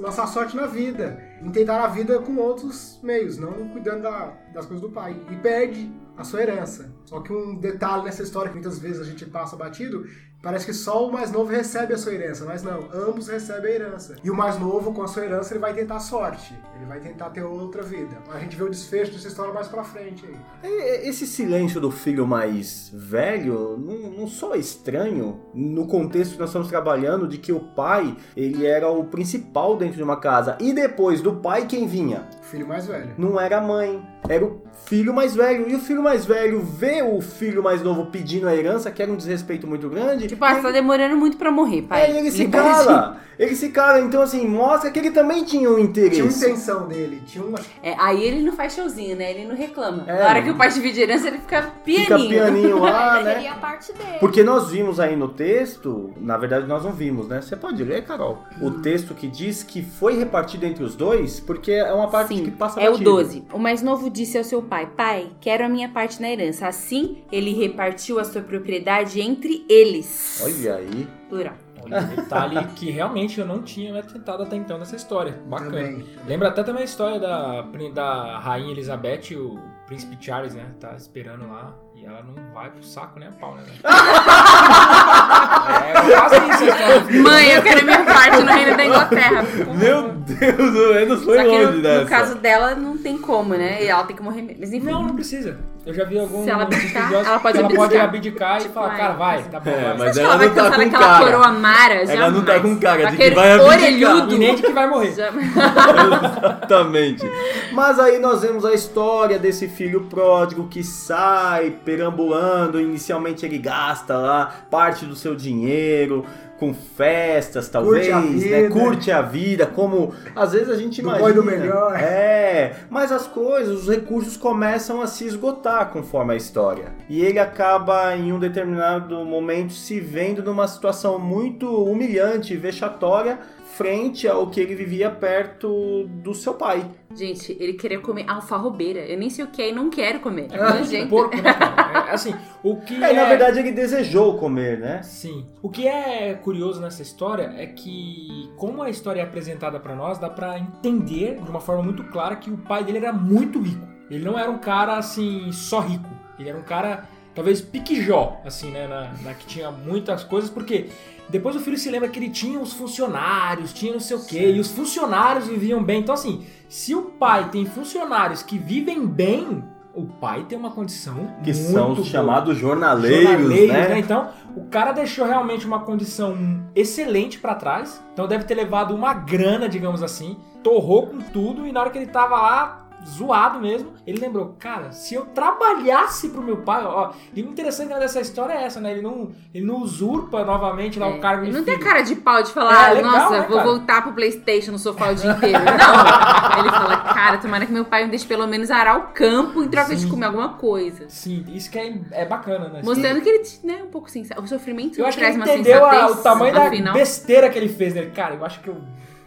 Speaker 13: lançar sorte na vida. Tentar a vida com outros meios, não cuidando da- das coisas do pai. E perde a sua herança. Só que um detalhe nessa história que muitas vezes a gente passa batido, parece que só o mais novo recebe a sua herança, mas não, ambos recebem a herança. E o mais novo, com a sua herança, ele vai tentar a sorte. Ele vai tentar ter outra vida. A gente vê o desfecho dessa história mais pra frente aí.
Speaker 6: E- Esse silêncio do filho mais velho não, não só é estranho no contexto que nós estamos trabalhando de que o pai ele era o principal dentro de uma casa e depois do pai quem vinha?
Speaker 13: O filho mais velho.
Speaker 6: Não era a mãe, era o filho mais velho. E o filho mais velho vê o filho mais novo pedindo a herança, que era um desrespeito muito grande,
Speaker 7: Tipo, ah, você tá demorando muito pra morrer, pai.
Speaker 6: É, ele se
Speaker 7: Libera
Speaker 6: cala. Ele se cala, então assim, mostra que ele também tinha um interesse.
Speaker 13: Tinha uma intenção dele, tinha uma.
Speaker 7: É, aí ele não faz showzinho, né? Ele não reclama.
Speaker 6: É,
Speaker 7: Na hora que o pai divide herança, ele fica pianinho.
Speaker 6: Fica pianinho lá,
Speaker 12: Ele
Speaker 6: né?
Speaker 12: queria a parte dele.
Speaker 6: Porque nós vimos aí no texto, na verdade nós não vimos, né? Você pode ler, Carol, o
Speaker 7: Hum.
Speaker 6: texto que diz que foi repartido entre os dois, porque é uma parte que passa
Speaker 7: É o
Speaker 6: batido.
Speaker 7: 12. O mais novo disse ao seu pai: Pai, quero a minha parte na herança. Assim, ele repartiu a sua propriedade entre eles.
Speaker 6: Olha aí.
Speaker 7: Plural.
Speaker 8: Olha, um detalhe que realmente eu não tinha me atentado até então nessa história. Bacana.
Speaker 13: Também.
Speaker 8: Lembra até também a história da, da Rainha Elizabeth e o Príncipe Charles, né? Tá esperando lá e ela não vai pro saco nem a pau, né, [laughs] é, quase isso a.
Speaker 7: Mãe, eu quero minha parte no reino da Inglaterra.
Speaker 6: Meu Deus, o Enos foi
Speaker 7: Só que
Speaker 6: longe
Speaker 7: no, no
Speaker 6: dessa.
Speaker 7: caso dela, não tem como, né? E ela tem que morrer mesmo. Mas enfim.
Speaker 8: Não, não precisa. Eu já vi alguns
Speaker 7: Se ela abdicar, ela pode
Speaker 8: ela pode
Speaker 7: abdicar.
Speaker 8: abdicar e falar, cara, vai, tá bom,
Speaker 6: É,
Speaker 8: vai.
Speaker 6: mas
Speaker 7: Você
Speaker 6: ela
Speaker 7: vai
Speaker 6: não tá com cara.
Speaker 7: coroa Mara,
Speaker 6: Ela não tá com cara de que vai abdicar.
Speaker 7: orelhudo.
Speaker 8: E nem de que vai morrer.
Speaker 6: Exatamente. [laughs] Mas aí nós vemos a história desse filho pródigo que sai perambulando. Inicialmente ele gasta lá parte do seu dinheiro com festas, talvez,
Speaker 13: Curte a
Speaker 6: né?
Speaker 13: vida.
Speaker 6: Curte a vida, como às vezes a gente
Speaker 13: Do
Speaker 6: imagina.
Speaker 13: do melhor.
Speaker 6: É, mas as coisas, os recursos começam a se esgotar conforme a história. E ele acaba em um determinado momento se vendo numa situação muito humilhante e vexatória frente ao que ele vivia perto do seu pai.
Speaker 7: Gente, ele queria comer alfarrobeira. Eu nem sei o que é e não quero comer.
Speaker 8: É
Speaker 7: Nojento.
Speaker 8: porco, né, cara? [laughs] É, assim, o que
Speaker 6: É, na verdade ele desejou comer, né?
Speaker 8: Sim. O que é curioso nessa história é que, como a história é apresentada pra nós, dá pra entender de uma forma muito clara que o pai dele era muito rico. Ele não era um cara assim só rico. Ele era um cara talvez piquijó, assim, né, na, na que tinha muitas coisas, porque depois o filho se lembra que ele tinha os funcionários, tinha não sei o quê, e os funcionários viviam bem. Então assim, se o pai tem funcionários que vivem bem, o pai tem uma condição
Speaker 6: Que são os chamados jornaleiros,
Speaker 8: Jornaleiros,
Speaker 6: né?
Speaker 8: Então, o cara deixou realmente uma condição excelente pra trás. Então, deve ter levado uma grana, digamos assim. Torrou com tudo e na hora que ele tava lá, zoado mesmo, ele lembrou, cara, se eu trabalhasse pro meu pai, ó, e o interessante dessa história é essa, né? Ele não, ele não usurpa novamente lá o cargo
Speaker 7: Ele
Speaker 8: de
Speaker 7: não tem
Speaker 8: filho.
Speaker 7: cara de pau de falar,
Speaker 8: É, legal,
Speaker 7: nossa,
Speaker 8: né,
Speaker 7: vou
Speaker 8: cara?
Speaker 7: voltar pro Playstation no sofá o dia inteiro. Não. [laughs] Ele fala, cara, tomara que meu pai me deixe pelo menos arar o campo em troca de
Speaker 8: Sim.
Speaker 7: comer alguma coisa.
Speaker 8: Sim, isso que é, é bacana, né?
Speaker 7: Mostrando que ele, né, um pouco sincero. O sofrimento
Speaker 8: Eu acho que
Speaker 7: traz
Speaker 8: ele
Speaker 7: uma
Speaker 8: entendeu a- o tamanho da
Speaker 7: final.
Speaker 8: besteira que ele fez, né? Cara, eu acho que eu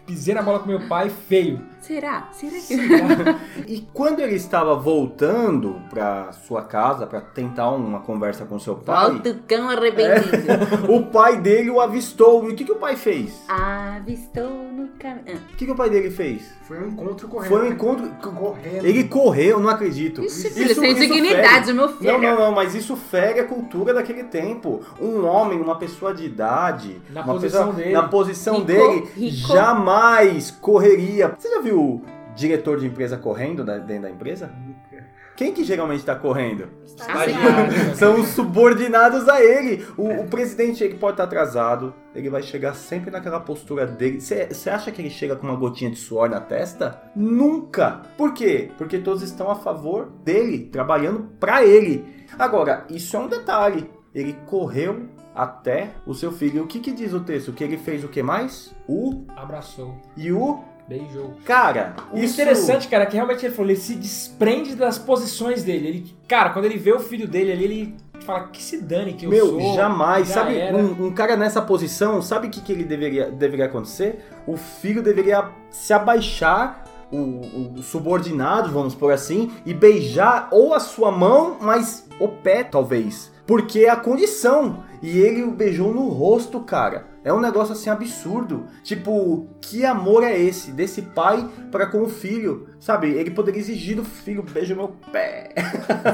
Speaker 8: pisei na bola com meu pai feio.
Speaker 7: Será? Será que... [laughs]
Speaker 6: E quando ele estava voltando pra sua casa pra tentar uma conversa com seu pai,
Speaker 7: Volta o cão arrependido. [laughs]
Speaker 6: o pai dele o avistou. E o que, que o pai fez?
Speaker 7: Avistou no caminho.
Speaker 6: O que, que o pai dele fez?
Speaker 13: Foi um encontro correndo.
Speaker 6: Foi um encontro.
Speaker 13: Correndo.
Speaker 6: Ele correu, não acredito.
Speaker 7: Ixi, filho, sem dignidade,
Speaker 6: fere-
Speaker 7: meu filho.
Speaker 6: Não, não, não, mas isso fere a cultura daquele tempo. Um homem, uma pessoa de idade,
Speaker 8: Na
Speaker 6: uma
Speaker 8: posição
Speaker 6: pessoa,
Speaker 8: dele.
Speaker 6: na posição
Speaker 7: Rico,
Speaker 6: dele,
Speaker 7: rico.
Speaker 6: jamais correria. Você já viu o diretor de empresa correndo dentro da empresa? Quem que geralmente está correndo? São os subordinados a ele. O, o presidente ele pode estar atrasado, ele vai chegar sempre naquela postura dele. Você acha que ele chega com uma gotinha de suor na testa? Nunca! Por quê? Porque todos estão a favor dele, trabalhando para ele. Agora, isso é um detalhe. Ele correu até o seu filho. O que, que diz o texto? Que ele fez o que mais? O
Speaker 8: Abraçou.
Speaker 6: e o
Speaker 8: Beijou.
Speaker 6: cara.
Speaker 8: O
Speaker 6: isso
Speaker 8: interessante, cara, é que realmente ele falou, ele se desprende das posições dele. Ele, cara, quando ele vê o filho dele ali, ele fala que se dane que eu
Speaker 6: Meu,
Speaker 8: sou.
Speaker 6: jamais.
Speaker 8: já
Speaker 6: Sabe, um, um cara nessa posição, sabe o que, que ele deveria, deveria acontecer? O filho deveria se abaixar, o, o subordinado, vamos por assim, e beijar ou a sua mão, mas o pé, talvez. Porque é a condição. E ele o beijou no rosto, cara. É um negócio assim absurdo. Tipo, que amor é esse desse pai para com o filho? Sabe? Ele poderia exigir do filho, beija meu pé.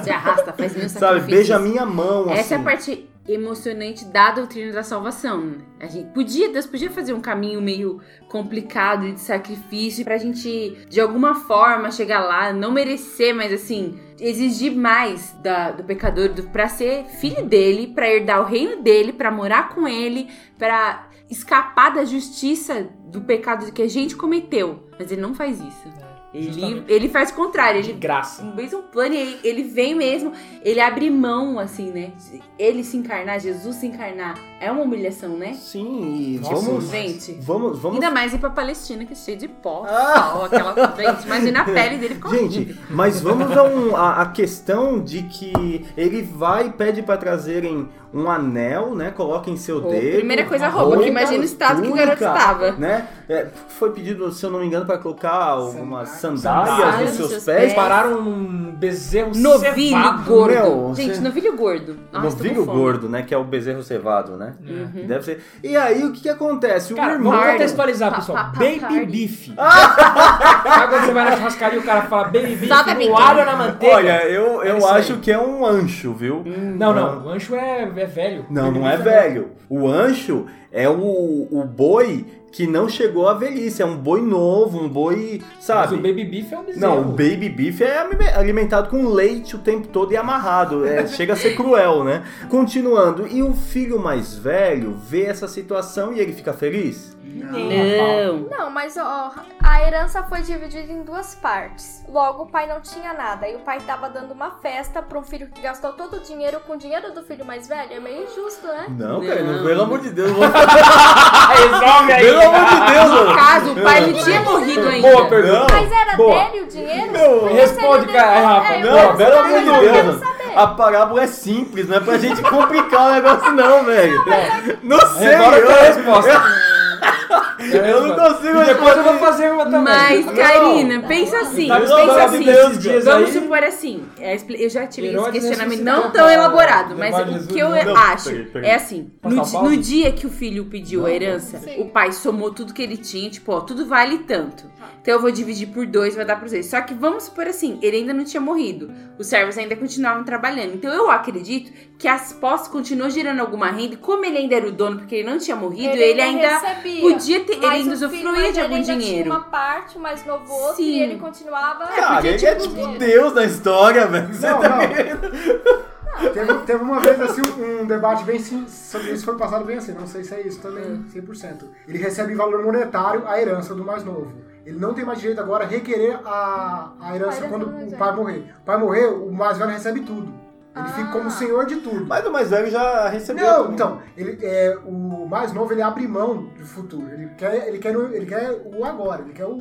Speaker 7: Se arrasta, faz mil [laughs]
Speaker 6: Sabe?
Speaker 7: sacrifícios.
Speaker 6: Beija a minha mão,
Speaker 7: Essa é a
Speaker 6: assim.
Speaker 7: parte emocionante da doutrina da salvação. A gente podia, Deus podia fazer um caminho meio complicado de sacrifício pra gente, de alguma forma, chegar lá, não merecer, mas assim, exigir mais da, do pecador do, pra ser filho dele, pra herdar o reino dele, pra morar com ele, pra escapar da justiça do pecado que a gente cometeu. Mas ele não faz isso. Ele,
Speaker 8: Justamente.
Speaker 7: ele faz o contrário, ele
Speaker 8: graça.
Speaker 7: Um mesmo plano, e aí ele vem mesmo, ele abre mão, assim, né? Ele se encarnar, Jesus se encarnar, é uma humilhação, né?
Speaker 6: Sim, e
Speaker 7: Nossa,
Speaker 6: vamos,
Speaker 7: gente.
Speaker 6: vamos, vamos
Speaker 7: Ainda mais ir pra Palestina, que é cheio de pó, sal, aquela. Gente, imagina a pele dele ficou
Speaker 6: Gente, mas vamos a, um, a, a questão de que ele vai e pede pra trazerem um anel, né? Coloca em seu
Speaker 7: Pô,
Speaker 6: dedo.
Speaker 7: primeira coisa,
Speaker 6: uma
Speaker 7: roupa, que imagina o estado que o garoto
Speaker 6: túnica,
Speaker 7: estava.
Speaker 6: Né? É, foi pedido, se eu não me engano, pra colocar algumas sandálias,
Speaker 8: Sandálias
Speaker 6: nos seus pés.
Speaker 8: Pararam um bezerro
Speaker 7: Novilho
Speaker 8: cevado.
Speaker 7: gordo.
Speaker 6: Meu,
Speaker 7: gente,
Speaker 6: você-
Speaker 7: novilho gordo. Nossa,
Speaker 6: Novilho
Speaker 7: com
Speaker 6: gordo, né? Que é o bezerro cevado, né?
Speaker 7: Uhum.
Speaker 6: Deve ser. E aí, o que que acontece? O
Speaker 8: Cara,
Speaker 6: irmão...
Speaker 8: vamos contextualizar, pessoal.
Speaker 7: pa- pa-
Speaker 8: Baby
Speaker 7: party.
Speaker 8: beef. [laughs] Sabe quando você vai na churrascaria e o cara fala baby beef
Speaker 7: a
Speaker 8: no alho na manteiga?
Speaker 6: Olha, eu,
Speaker 8: É
Speaker 6: eu
Speaker 8: aí.
Speaker 6: acho que é um ancho, viu?
Speaker 8: Não, não. O ancho é, é velho.
Speaker 6: Não, não é velho. O ancho é o, o boi que não chegou à velhice. É um boi novo, um boi,
Speaker 8: Mas
Speaker 6: sabe?
Speaker 8: o baby beef é um bezerro.
Speaker 6: Não, o baby beef é alimentado com leite o tempo todo e amarrado. É, [laughs] chega a ser cruel, né? Continuando, e o filho mais velho vê essa situação e ele fica feliz?
Speaker 7: Não.
Speaker 12: Não, mas ó, a herança foi dividida em duas partes. Logo, o pai não tinha nada. E o pai tava dando uma festa pra um filho que gastou todo o dinheiro com o dinheiro do filho mais velho. É meio injusto, né?
Speaker 6: Não, cara, Não. pelo amor de Deus. Vou... [laughs]
Speaker 8: Resolve aí.
Speaker 6: Pelo amor de Deus,
Speaker 7: No
Speaker 6: mano.
Speaker 7: caso, o pai não tinha morrido ainda.
Speaker 8: Boa pergunta.
Speaker 12: Mas era
Speaker 8: Boa.
Speaker 12: dele o dinheiro?
Speaker 6: Meu,
Speaker 12: Porque
Speaker 8: responde,
Speaker 12: ele
Speaker 8: cara,
Speaker 12: deu-
Speaker 8: Rafa.
Speaker 12: É,
Speaker 6: Não, pelo amor de
Speaker 12: eu
Speaker 6: Deus, mano. A parábola é simples, não é pra gente complicar o negócio, não, velho. Não sei.
Speaker 8: Agora eu a resposta.
Speaker 6: Eu não consigo
Speaker 8: E depois eu vou fazer uma também.
Speaker 7: Mas,
Speaker 6: Não.
Speaker 7: Karina, pensa assim,
Speaker 8: Tá
Speaker 7: pensa assim.
Speaker 8: dias
Speaker 7: Vamos
Speaker 8: aí.
Speaker 7: supor assim, é, eu já tive esse
Speaker 8: Herodes
Speaker 7: questionamento não tão
Speaker 8: pra
Speaker 7: elaborado, mas o que eu?
Speaker 6: Não,
Speaker 7: acho é assim, no, dia que o filho pediu a herança, o pai somou tudo que ele tinha, tipo, ó, tudo vale tanto. Então eu vou dividir por dois, vai dar pros dois. Só que vamos supor assim, ele ainda não tinha morrido. Os servos ainda continuavam trabalhando. Então eu acredito que as posses continuam gerando alguma renda. E como ele ainda era o dono, porque ele não tinha morrido, ele, ainda
Speaker 12: recebia.
Speaker 7: Podia ter, ele
Speaker 12: Mas filho
Speaker 7: usufruía de algum
Speaker 12: ainda
Speaker 7: dinheiro.
Speaker 12: Tinha uma parte, o mais novo
Speaker 7: Sim.
Speaker 12: e ele continuava.
Speaker 6: Cara,
Speaker 7: porque,
Speaker 6: ele é
Speaker 7: tipo,
Speaker 6: tipo Deus na história, velho. Você
Speaker 13: Não,
Speaker 6: tá
Speaker 13: não.
Speaker 6: vendo?
Speaker 13: Teve, teve uma vez assim um, um debate bem sim- sobre isso, foi passado bem assim, não sei se é isso também,
Speaker 7: Hum.
Speaker 13: 100%. Ele recebe em valor monetário a herança do mais novo. Ele não tem mais direito agora a requerer a, a herança quando o
Speaker 12: velho.
Speaker 13: pai morrer. O pai morrer, o mais velho recebe tudo. Ele fica
Speaker 12: Ah.
Speaker 13: como senhor de tudo.
Speaker 6: Mas o mais velho já recebeu.
Speaker 13: Não,
Speaker 6: também.
Speaker 13: então, ele, é, o mais novo ele abre mão do futuro. Ele quer, ele quer, o- ele quer o agora, ele quer o,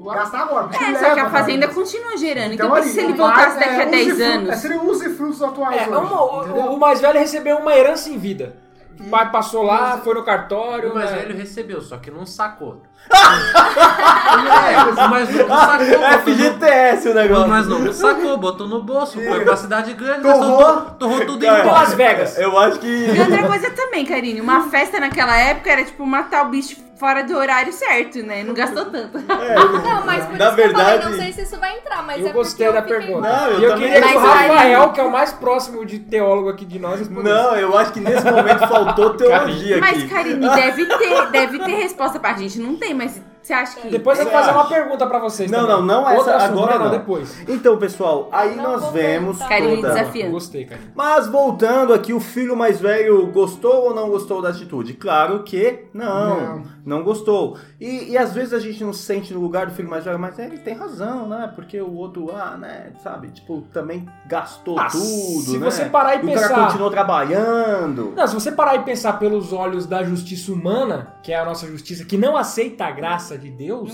Speaker 13: o gastar agora.
Speaker 7: É, só que a fazenda continua gerando.
Speaker 13: Então,
Speaker 7: Então,
Speaker 13: ali,
Speaker 7: se ele voltasse daqui a
Speaker 13: é,
Speaker 7: 10
Speaker 13: usufru-
Speaker 7: anos.
Speaker 13: É, seria usufrutos atuais
Speaker 8: É,
Speaker 13: hoje,
Speaker 8: uma- o- o mais velho recebeu uma herança em vida. O pai passou lá, foi no cartório.
Speaker 9: O mais
Speaker 8: né?
Speaker 9: velho recebeu, só que não sacou. é, o mais novo sacou.
Speaker 6: FGTS o
Speaker 9: no-
Speaker 6: negócio.
Speaker 9: O mais novo sacou, botou no bolso, foi pra cidade grande,
Speaker 6: Torrou.
Speaker 9: torrou tudo em.
Speaker 8: Las Vegas.
Speaker 6: Eu acho que.
Speaker 7: E outra coisa também, Karine, uma festa naquela época era tipo matar o bicho fora do horário certo, né? Não gastou tanto. [laughs] [laughs]
Speaker 12: Não, mas por
Speaker 6: Na
Speaker 12: isso que eu
Speaker 6: verdade-
Speaker 12: falei, não sei se isso vai entrar, mas
Speaker 8: Eu
Speaker 12: é
Speaker 8: gostei
Speaker 12: porque
Speaker 8: da
Speaker 12: eu fiquei-
Speaker 8: pergunta.
Speaker 6: Não, eu
Speaker 8: e eu queria que o
Speaker 7: Mas
Speaker 8: Rafael, que é o mais próximo de teólogo aqui de nós, respondesse.
Speaker 6: Não, eu acho que nesse momento faltou teologia aqui.
Speaker 7: Mas, Karine, deve ter, deve ter resposta pra gente. Não tem, mas você acha que.
Speaker 8: Depois eu vou fazer uma pergunta pra vocês
Speaker 6: Não,
Speaker 8: também.
Speaker 6: não, não
Speaker 8: Outro
Speaker 6: essa
Speaker 8: assunto,
Speaker 6: agora
Speaker 8: não,
Speaker 6: não.
Speaker 8: depois.
Speaker 6: Então, pessoal, aí
Speaker 12: Não
Speaker 6: nós
Speaker 12: vou
Speaker 6: vemos
Speaker 12: perguntar.
Speaker 7: Karine
Speaker 6: toda...
Speaker 7: desafiando.
Speaker 8: Gostei, cara.
Speaker 6: Mas voltando aqui, o filho mais velho gostou ou não gostou da atitude? Claro que não, não, gostou. E, e às vezes a gente não se sente no lugar do filho mais velho, mas ele tem razão, né? Porque o outro, ah, né, sabe, tipo, também gastou
Speaker 8: Ah,
Speaker 6: tudo,
Speaker 8: se
Speaker 6: né?
Speaker 8: você parar e
Speaker 6: o cara
Speaker 8: pensar-
Speaker 6: continuou trabalhando.
Speaker 8: Não, se você parar e pensar pelos olhos da justiça humana, que é a nossa justiça, que não aceita a graça de Deus,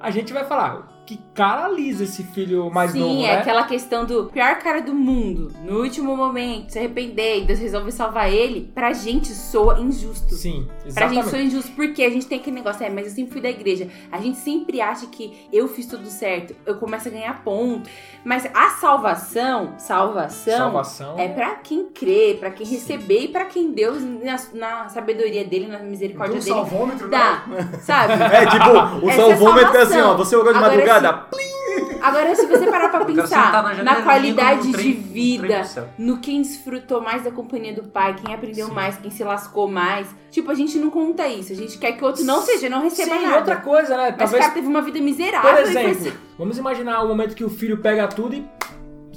Speaker 8: a gente vai falar, que cara lisa esse filho mais
Speaker 7: Sim,
Speaker 8: novo,
Speaker 7: é
Speaker 8: né?
Speaker 7: aquela questão do pior cara do mundo. No último momento, se arrepender e Deus resolve salvar ele, pra gente soa injusto.
Speaker 8: Sim,
Speaker 7: Pra gente
Speaker 8: exatamente.
Speaker 7: soa injusto, porque a gente tem aquele negócio, é, mas eu sempre fui da igreja. A gente sempre acha que eu fiz tudo certo, eu começo a ganhar ponto. Mas a salvação, salvação,
Speaker 8: Salvação.
Speaker 7: é pra quem crê, pra quem receber e pra quem Deus, na, na sabedoria dele, na misericórdia
Speaker 13: um
Speaker 7: dele,
Speaker 13: salvômetro,
Speaker 7: dá. Sabe? [laughs]
Speaker 6: É tipo, o
Speaker 7: Essa é
Speaker 6: salvômetro é assim, ó, você orou de
Speaker 7: Agora,
Speaker 6: madrugada,
Speaker 7: Agora, se você parar pra [laughs] pensar
Speaker 9: na
Speaker 7: na,
Speaker 9: janelinha
Speaker 7: qualidade
Speaker 9: trem-
Speaker 7: de vida, no quem desfrutou mais da companhia do pai, quem aprendeu mais, quem se lascou mais. Tipo, a gente não conta isso. A gente quer que o outro não seja, não receba
Speaker 8: Sim,
Speaker 7: nada.
Speaker 8: outra coisa, né?
Speaker 7: Mas o
Speaker 8: Talvez,
Speaker 7: cara teve uma vida miserável.
Speaker 8: por
Speaker 7: foi
Speaker 8: exemplo, vamos imaginar o momento que o filho pega tudo e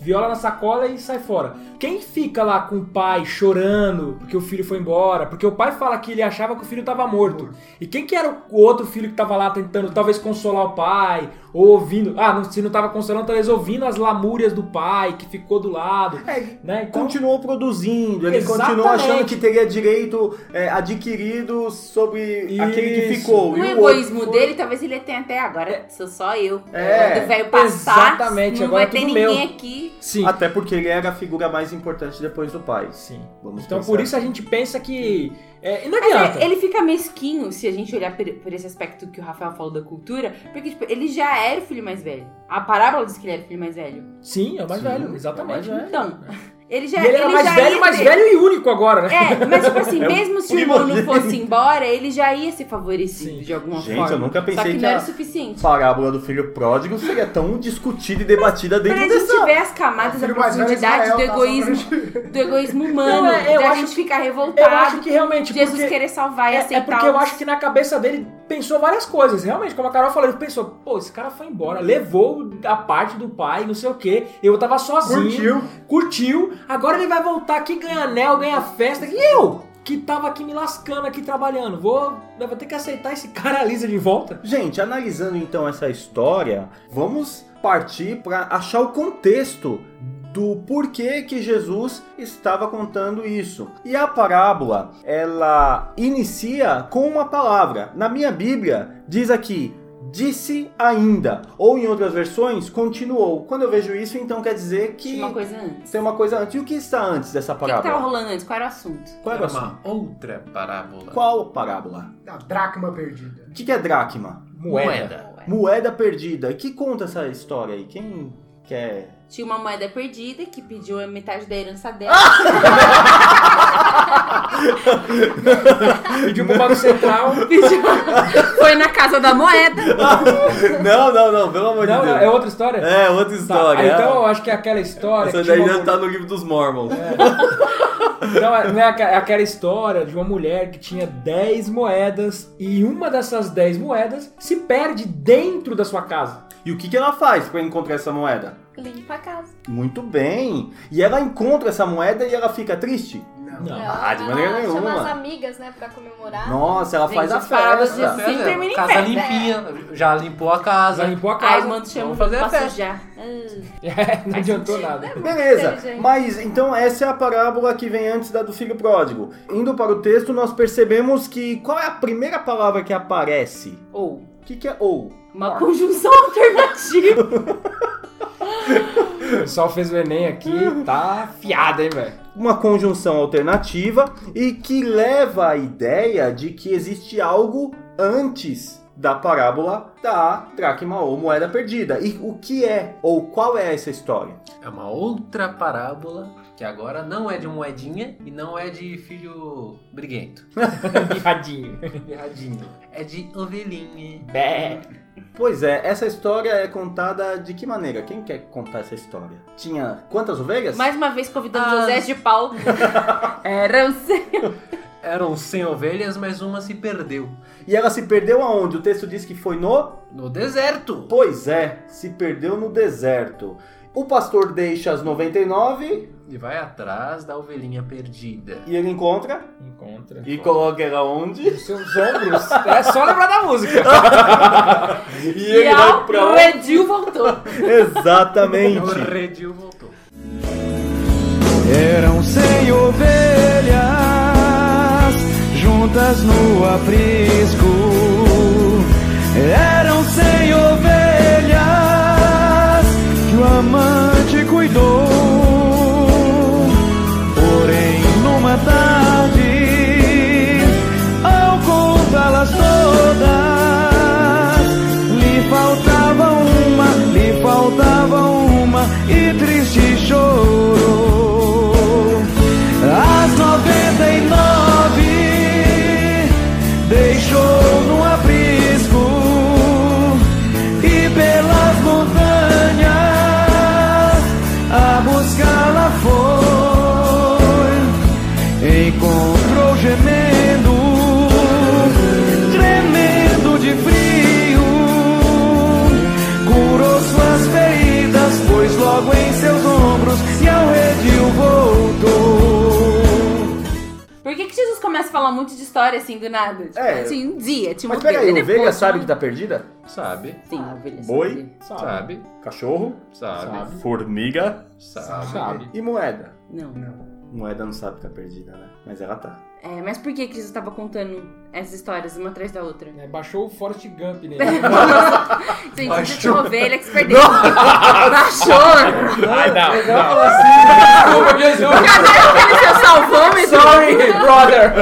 Speaker 8: viola na sacola e sai fora. Quem fica lá com o pai chorando porque o filho foi embora? Porque o pai fala que ele achava que o filho tava morto. E quem que era o outro filho que tava lá tentando talvez consolar o pai? Ou ouvindo. Ah, não, se não tava consolando, talvez ouvindo as lamúrias do pai que ficou do lado. né? Então,
Speaker 6: Continuou produzindo, ele continuou
Speaker 8: Exatamente.
Speaker 6: achando que teria direito é, adquirido sobre aquele que ficou.
Speaker 7: O
Speaker 6: E o
Speaker 7: egoísmo
Speaker 6: outro
Speaker 7: dele, talvez ele tenha até agora, sou só eu.
Speaker 6: É,
Speaker 7: Quando o velho passar,
Speaker 6: exatamente,
Speaker 7: não
Speaker 6: agora
Speaker 7: vai ter
Speaker 6: é tudo
Speaker 7: ninguém
Speaker 6: meu.
Speaker 7: aqui.
Speaker 6: Sim. Até porque ele era a figura mais importante depois do pai.
Speaker 8: Sim.
Speaker 6: Vamos
Speaker 8: então
Speaker 6: pensar
Speaker 8: por isso a gente pensa que. É, e não
Speaker 7: Mas
Speaker 8: adianta.
Speaker 7: é, ele fica mesquinho se a gente olhar por, por esse aspecto que o Rafael falou da cultura, porque tipo, ele já era o filho mais velho. A parábola diz que ele era o filho mais velho.
Speaker 8: Sim, é o mais
Speaker 6: Sim,
Speaker 8: velho,
Speaker 6: é
Speaker 8: exatamente.
Speaker 6: mais velho.
Speaker 7: Então, ele já
Speaker 8: E ele era mais
Speaker 7: já
Speaker 8: velho,
Speaker 7: ia
Speaker 8: mais velho e único agora, né?
Speaker 7: É, mas tipo assim, [laughs]
Speaker 8: É
Speaker 7: mesmo se o irmão não
Speaker 6: primogênito.
Speaker 7: fosse embora, ele já ia ser favorecido de alguma
Speaker 6: Gente,
Speaker 7: forma.
Speaker 6: eu nunca
Speaker 7: Só
Speaker 6: pensei
Speaker 7: que
Speaker 6: que,
Speaker 7: não era
Speaker 6: a
Speaker 7: o suficiente.
Speaker 6: parábola do filho pródigo seria tão discutida e debatida
Speaker 7: Pra
Speaker 6: dentro
Speaker 7: a gente
Speaker 6: dessa...
Speaker 7: ver as camadas, a
Speaker 6: velho é
Speaker 7: profundidade do
Speaker 6: tá?
Speaker 7: egoísmo, do egoísmo humano,
Speaker 8: Não, é, eu
Speaker 7: da
Speaker 8: acho
Speaker 7: gente
Speaker 8: que-
Speaker 7: ficar revoltado.
Speaker 8: Eu acho que realmente.
Speaker 7: Jesus
Speaker 8: porque-
Speaker 7: querer salvar e
Speaker 8: é,
Speaker 7: aceitar.
Speaker 8: É porque eu acho que na cabeça dele pensou várias coisas. Realmente, como a Carol falou, ele pensou, pô, esse cara foi embora, levou a parte do pai, não sei o quê. Eu tava sozinho.
Speaker 6: Curtiu.
Speaker 8: Curtiu. Agora ele vai voltar aqui, ganha anel, ganha festa. E eu? Que tava aqui me lascando, aqui trabalhando. Vou, vou ter que aceitar esse [laughs] cara Lisa de volta.
Speaker 6: Gente, analisando então essa história, vamos partir para achar o contexto do porquê que Jesus estava contando isso. E a parábola, ela inicia com uma palavra. Na minha Bíblia diz aqui disse ainda, ou em outras versões continuou. Quando eu vejo isso, então quer dizer que
Speaker 7: Tinha uma coisa antes.
Speaker 6: tem uma coisa antes. E o que está antes dessa
Speaker 7: O que,
Speaker 6: parábola?
Speaker 7: rolando antes? Qual era o assunto?
Speaker 6: Qual era o assunto?
Speaker 9: uma outra parábola.
Speaker 6: Qual parábola?
Speaker 13: A dracma perdida.
Speaker 6: O que, que é dracma?
Speaker 9: Moeda.
Speaker 6: Moeda perdida. E que conta essa história aí? Quem quer?
Speaker 7: Tinha uma moeda perdida que pediu a metade da herança dela. [laughs] [laughs]
Speaker 8: Pediu pro Banco Central. [laughs]
Speaker 7: Pediu- Foi na casa da moeda. [laughs]
Speaker 6: não, não, não, pelo amor
Speaker 8: Não,
Speaker 6: de Deus.
Speaker 8: é outra história?
Speaker 6: É, outra
Speaker 8: Tá,
Speaker 6: história.
Speaker 8: então eu acho que é aquela história.
Speaker 6: Essa
Speaker 8: que tinha
Speaker 6: daí
Speaker 8: uma
Speaker 6: já tá no livro dos Mormons.
Speaker 8: Então, é- não é aca- é aquela história de uma mulher que tinha 10 moedas e uma dessas 10 moedas se perde dentro da sua casa.
Speaker 6: E o que, que ela faz pra encontrar essa moeda?
Speaker 12: Limpa a casa.
Speaker 6: Muito bem. E ela encontra essa moeda e ela fica triste?
Speaker 8: Não.
Speaker 6: Ah, de maneira
Speaker 12: Ela chama as
Speaker 6: nenhuma.
Speaker 12: amigas, né, pra comemorar.
Speaker 6: Nossa, ela faz a
Speaker 7: de
Speaker 6: festa.
Speaker 7: Jesus sempre termina em
Speaker 9: Casa
Speaker 7: festa.
Speaker 9: limpinha. Já limpou a casa.
Speaker 8: Já limpou a
Speaker 7: Aí
Speaker 8: casa.
Speaker 7: manda chama
Speaker 9: Vamos fazer a festa.
Speaker 7: sujar. [laughs]
Speaker 8: É, não adiantou nada.
Speaker 6: Beleza,
Speaker 12: inteligente.
Speaker 6: mas então essa é a parábola que vem antes da do filho pródigo. Indo para o texto, nós percebemos que qual é a primeira palavra que aparece?
Speaker 7: Ou.
Speaker 6: O que, que é ou?
Speaker 7: Uma conjunção [laughs] alternativa. [laughs]
Speaker 8: O pessoal fez o Enem aqui, tá fiado, hein, velho?
Speaker 6: Uma conjunção alternativa e que leva a ideia de que existe algo antes da parábola da dracma ou moeda perdida. E o que é ou qual é essa história?
Speaker 9: É uma outra parábola que agora não é de moedinha e não é de filho briguento. [laughs]
Speaker 8: Birradinho.
Speaker 9: Erradinho. É de ovelhinha.
Speaker 8: Bé.
Speaker 6: Pois é, essa história é contada de que maneira? Quem quer contar essa história? Tinha quantas ovelhas?
Speaker 7: Mais uma vez convidando
Speaker 9: Ah.
Speaker 7: José de Paulo. [laughs] Eram cem.
Speaker 9: Eram 100 ovelhas, mas uma se perdeu.
Speaker 6: E ela se perdeu aonde? O texto diz que foi no
Speaker 9: No deserto.
Speaker 6: Pois é, se perdeu no deserto. O pastor deixa as 99
Speaker 9: E vai atrás da ovelhinha perdida.
Speaker 6: e ele encontra
Speaker 8: Encontra.
Speaker 6: e coloca ela onde?
Speaker 8: Os seus ombros. É só lembrar da música. [laughs]
Speaker 6: E ele
Speaker 7: E
Speaker 6: vai
Speaker 7: ao
Speaker 6: pra onde?
Speaker 7: redil voltou. [laughs]
Speaker 6: Exatamente.
Speaker 9: O redil voltou.
Speaker 21: Eram cem ovelhas juntas no aprisco.
Speaker 7: História assim do nada? Tipo,
Speaker 6: É.
Speaker 7: assim, um dia, tinha uma
Speaker 6: Mas peraí,
Speaker 7: ovelha,
Speaker 6: ovelha
Speaker 7: depois
Speaker 6: sabe que tá perdida?
Speaker 4: Sabe.
Speaker 7: Sim, a ovelha
Speaker 6: Boi?
Speaker 7: sabe.
Speaker 4: Sabe.
Speaker 6: Cachorro?
Speaker 4: Sabe.
Speaker 6: Formiga?
Speaker 4: Sabe.
Speaker 8: Sabe.
Speaker 6: E moeda?
Speaker 7: Não.
Speaker 6: Moeda não sabe que tá perdida, né? Mas ela tá.
Speaker 7: É, mas por que que Jesus tava contando essas histórias uma atrás da outra?
Speaker 8: É, baixou o Forrest Gump nele. [laughs]
Speaker 7: Gente,
Speaker 8: Baixou.
Speaker 7: você tinha uma ovelha que se perdeu. Baixou!
Speaker 8: Ai, não.
Speaker 7: Falar assim.
Speaker 8: Desculpa, Jesus.
Speaker 7: Cadê aquele seu salvômetro?
Speaker 8: Sorry, brother.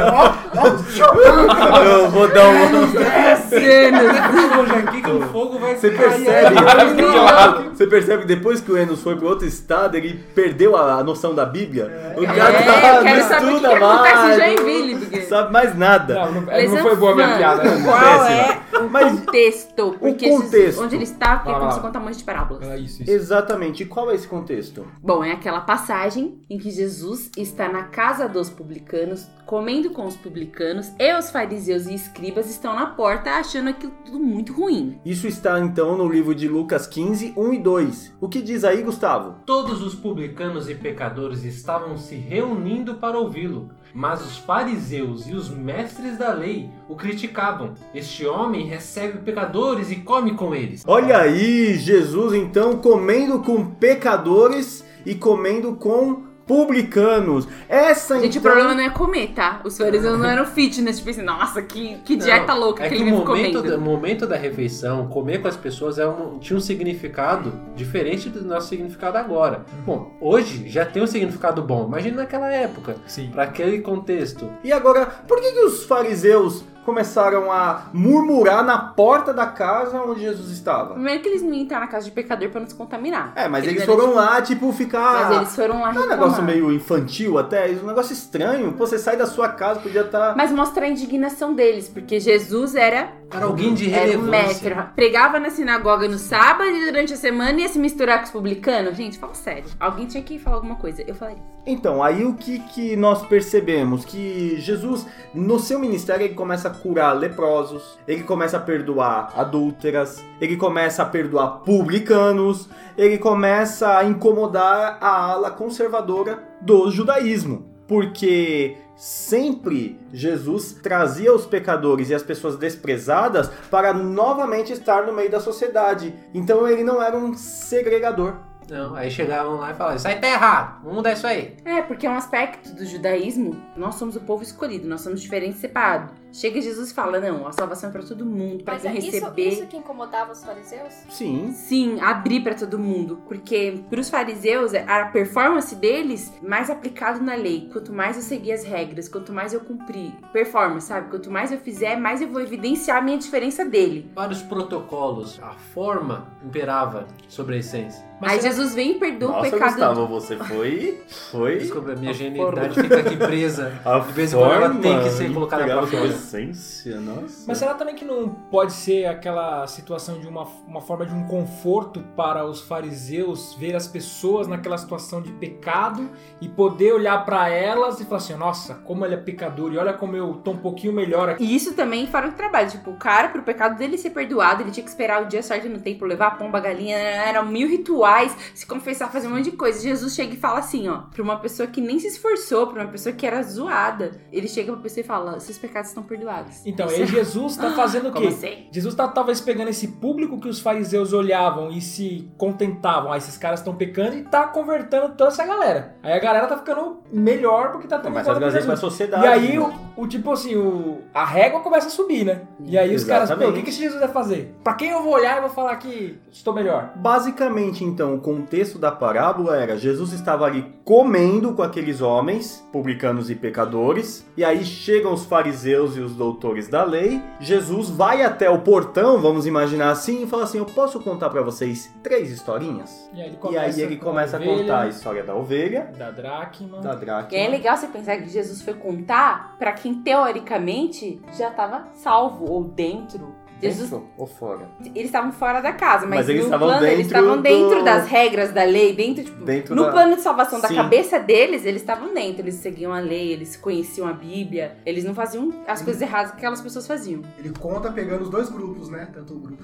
Speaker 6: Eu vou dar um.
Speaker 9: Hoje aqui que o fogo vai
Speaker 6: Você percebe?
Speaker 9: aí.
Speaker 6: Você percebe que depois que o Enos foi para outro estado, ele perdeu a, a noção da Bíblia? O cara
Speaker 7: É,
Speaker 6: tá-
Speaker 7: eu quero
Speaker 6: não
Speaker 7: saber o que
Speaker 6: estuda
Speaker 7: que acontece em
Speaker 6: mais,
Speaker 7: Joinville,
Speaker 6: não
Speaker 7: porque-
Speaker 6: sabe mais nada.
Speaker 8: Não, não, não foi boa a minha piada. né?
Speaker 7: Qual é o contexto? Porque Jesus-
Speaker 6: contexto.
Speaker 7: onde ele está, porque
Speaker 6: Vai lá.
Speaker 7: começou a contar um monte de parábolas.
Speaker 8: É isso,
Speaker 6: Exatamente. E qual é esse contexto?
Speaker 7: Bom, é aquela passagem em que Jesus está na casa dos publicanos, comendo com os publicanos, e os fariseus e escribas estão na porta achando aquilo tudo muito ruim.
Speaker 6: Isso está então no livro de Lucas 15, 1 e 2. O que diz aí, Gustavo?
Speaker 9: Todos os publicanos e pecadores estavam se reunindo para ouvi-lo, mas os fariseus e os mestres da lei o criticavam. Este homem recebe pecadores e come com eles.
Speaker 6: Olha aí, Jesus então comendo com pecadores e comendo com publicanos. Essa
Speaker 7: Gente,
Speaker 6: então...
Speaker 7: o problema não é comer, tá? Os fariseus não eram fitness, tipo assim, nossa, que, que dieta
Speaker 9: Não,
Speaker 7: louca
Speaker 9: é
Speaker 7: que
Speaker 9: que
Speaker 7: ele
Speaker 9: o
Speaker 7: vive
Speaker 9: momento,
Speaker 7: comendo.
Speaker 9: da, momento da refeição, comer com as pessoas é um- tinha um significado diferente do nosso significado agora. Bom, hoje já tem um significado bom. Imagina naquela época, para aquele contexto.
Speaker 6: E agora, por que, que os fariseus começaram a murmurar na porta da casa onde Jesus estava?
Speaker 7: Primeiro que eles não iam entrar na casa de pecador pra não se contaminar.
Speaker 6: É, mas eles
Speaker 7: eram,
Speaker 6: foram
Speaker 7: tipo,
Speaker 6: lá, tipo, ficar.
Speaker 7: Mas eles foram lá
Speaker 6: Não é um negócio meio infantil até, é um negócio estranho. Pô, você sai da sua casa, podia tá estar.
Speaker 7: Mas mostra a indignação deles, porque Jesus era.
Speaker 9: Era alguém de
Speaker 7: Era
Speaker 9: relevância.
Speaker 7: mestre. Pregava na sinagoga no sábado e durante a semana ia se misturar com os publicanos. Gente, fala sério. Alguém tinha que falar alguma coisa. Eu falaria.
Speaker 6: Então, aí o que, que nós percebemos? Que Jesus, no seu ministério, ele começa a curar leprosos, ele começa a perdoar adúlteras, ele começa a perdoar publicanos, ele começa a incomodar a ala conservadora do judaísmo. Porque sempre Jesus trazia os pecadores e as pessoas desprezadas para novamente estar no meio da sociedade. Então ele não era um segregador.
Speaker 9: Não, aí chegavam lá e falavam, isso aí tá errado, vamos mudar isso aí.
Speaker 7: É, porque é um aspecto do judaísmo. Nós somos o povo escolhido, nós somos diferentes e separados. Chega Jesus e fala: não, a salvação é pra todo mundo, pra
Speaker 12: Mas
Speaker 7: quem
Speaker 12: é isso,
Speaker 7: receber.
Speaker 12: isso que incomodava os fariseus?
Speaker 6: Sim.
Speaker 7: Sim, abrir pra todo mundo. Porque pros fariseus, a performance deles, mais aplicado na lei. Quanto mais eu seguir as regras, quanto mais eu cumprir. Performance, sabe? Quanto mais eu fizer, mais eu vou evidenciar a minha diferença dele.
Speaker 9: Vários protocolos, a forma imperava sobre a essência.
Speaker 7: Aí Jesus vem e perdoa o
Speaker 6: Nossa,
Speaker 7: pecado.
Speaker 6: Gustavo, você foi. Foi.
Speaker 9: Desculpa, a minha
Speaker 6: A
Speaker 9: genialidade
Speaker 6: forma.
Speaker 9: fica aqui presa.
Speaker 6: A
Speaker 9: De vez em quando ela tem que ser colocada pra fora.
Speaker 6: Essência, nossa.
Speaker 8: Mas será também que não pode ser aquela situação de uma, uma forma de um conforto para os fariseus ver as pessoas naquela situação de pecado e poder olhar para elas e falar assim: nossa, como ele é pecador e olha como eu tô um pouquinho melhor aqui.
Speaker 7: E isso também fora do trabalho. Tipo, o cara, pro pecado dele ser perdoado, ele tinha que esperar o dia certo no templo, levar a pomba, a galinha, eram mil rituais, se confessar, fazer um monte de coisa. Jesus chega e fala assim, ó, pra uma pessoa que nem se esforçou, pra uma pessoa que era zoada. Ele chega pra pessoa e fala: seus pecados estão perdoados.
Speaker 8: Então, aí Jesus tá fazendo o [gasps]
Speaker 7: Como
Speaker 8: quê?
Speaker 7: assim?
Speaker 8: Jesus tá talvez pegando esse público que os fariseus olhavam e se contentavam. Ah, esses caras estão pecando e tá convertendo toda essa galera. Aí a galera tá ficando melhor porque tá tendo
Speaker 6: Mas
Speaker 8: encontro
Speaker 6: às
Speaker 8: com
Speaker 6: vezes
Speaker 8: Jesus.
Speaker 6: pra sociedade,
Speaker 8: E aí
Speaker 6: né?
Speaker 8: o, o tipo assim, o, a régua começa a subir, né? E aí os caras,
Speaker 6: Exatamente.
Speaker 8: pô, o que, que esse Jesus vai fazer? Pra quem eu vou olhar e vou falar que estou melhor?
Speaker 6: Basicamente, então, o contexto da parábola era Jesus estava ali comendo com aqueles homens, publicanos e pecadores, e aí chegam os fariseus e os doutores da lei. Jesus vai até o portão, vamos imaginar assim, e fala assim: Eu posso contar pra vocês três historinhas?
Speaker 8: E aí ele
Speaker 6: E
Speaker 8: começa,
Speaker 6: aí ele
Speaker 8: com
Speaker 6: começa a
Speaker 8: ovelha,
Speaker 6: contar a história da ovelha,
Speaker 8: da dracma.
Speaker 6: da
Speaker 7: E
Speaker 6: dracma.
Speaker 7: é legal você pensar que Jesus foi contar pra quem teoricamente já tava salvo ou dentro. Jesus,
Speaker 6: Dentro ou fora?
Speaker 7: eles estavam fora da casa, mas,
Speaker 6: Mas eles
Speaker 7: no
Speaker 6: estavam
Speaker 7: plano, eles
Speaker 6: dentro
Speaker 7: estavam dentro
Speaker 6: do-
Speaker 7: das regras da lei, dentro, tipo,
Speaker 6: Dentro
Speaker 7: no
Speaker 6: da-
Speaker 7: plano de salvação da
Speaker 6: Sim.
Speaker 7: cabeça deles, eles estavam dentro, eles seguiam a lei, eles conheciam a Bíblia, eles não faziam as coisas erradas que aquelas pessoas faziam.
Speaker 13: Ele conta pegando os dois grupos, né? Tanto o grupo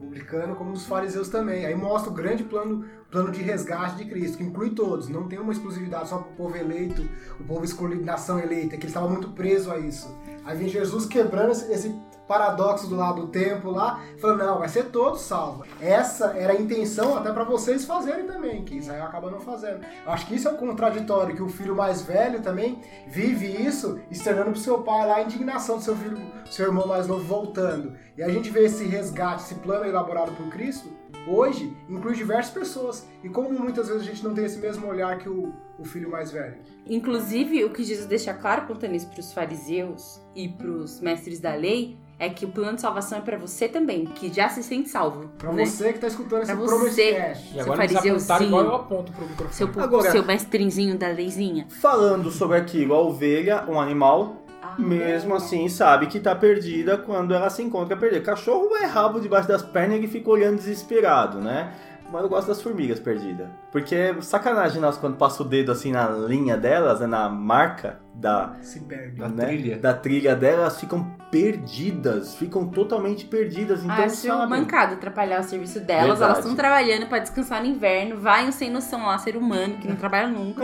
Speaker 13: publicano como dos fariseus também. Aí mostra o grande plano, plano de resgate de Cristo, que inclui todos. Não tem uma exclusividade só para o povo eleito, o povo escolhido, nação eleita, que ele estava muito preso a isso. Aí vem Jesus quebrando esse, esse paradoxo do lado do templo lá, falando, não, vai ser todo salvo. Essa era a intenção até para vocês fazerem também, que Israel acaba não fazendo. Eu acho que isso é o contraditório, que o filho mais velho também vive isso, externando pro seu pai lá a indignação do seu filho, seu irmão mais novo voltando. E a gente vê esse resgate, esse plano elaborado por Cristo, hoje inclui diversas pessoas. E como muitas vezes a gente não tem esse mesmo olhar que o, o filho mais velho.
Speaker 7: Inclusive, o que Jesus deixa claro contando isso para os fariseus e para os mestres da lei é que o plano de salvação é para você também, que já se sente salvo.
Speaker 13: Pra
Speaker 7: né?
Speaker 13: você que tá escutando esse
Speaker 7: Pra
Speaker 13: Promise
Speaker 7: você.
Speaker 13: Cast.
Speaker 8: E
Speaker 7: Seu
Speaker 8: agora eles
Speaker 7: fariseuzinho.
Speaker 8: apontaram igual eu aponto pro microfone.
Speaker 7: Seu,
Speaker 6: Agora-
Speaker 7: seu mestrinzinho da leizinha.
Speaker 6: Falando sobre aquilo, a ovelha, um animal, mesmo assim sabe que tá perdida quando ela se encontra perdida. Cachorro é rabo debaixo das pernas e fica olhando desesperado, né? Mas eu gosto das formigas perdidas. Porque é sacanagem nós quando passa o dedo assim na linha delas, né, na marca da,
Speaker 13: Se perde.
Speaker 6: da,
Speaker 9: trilha.
Speaker 6: da trilha delas, ficam perdidas. Ficam totalmente perdidas. Então
Speaker 7: ah, acho
Speaker 6: sabem.
Speaker 7: mancado atrapalhar o serviço delas.
Speaker 6: Verdade.
Speaker 7: Elas estão trabalhando pra descansar no inverno. Vai um sem noção lá, ser humano, que não trabalha nunca.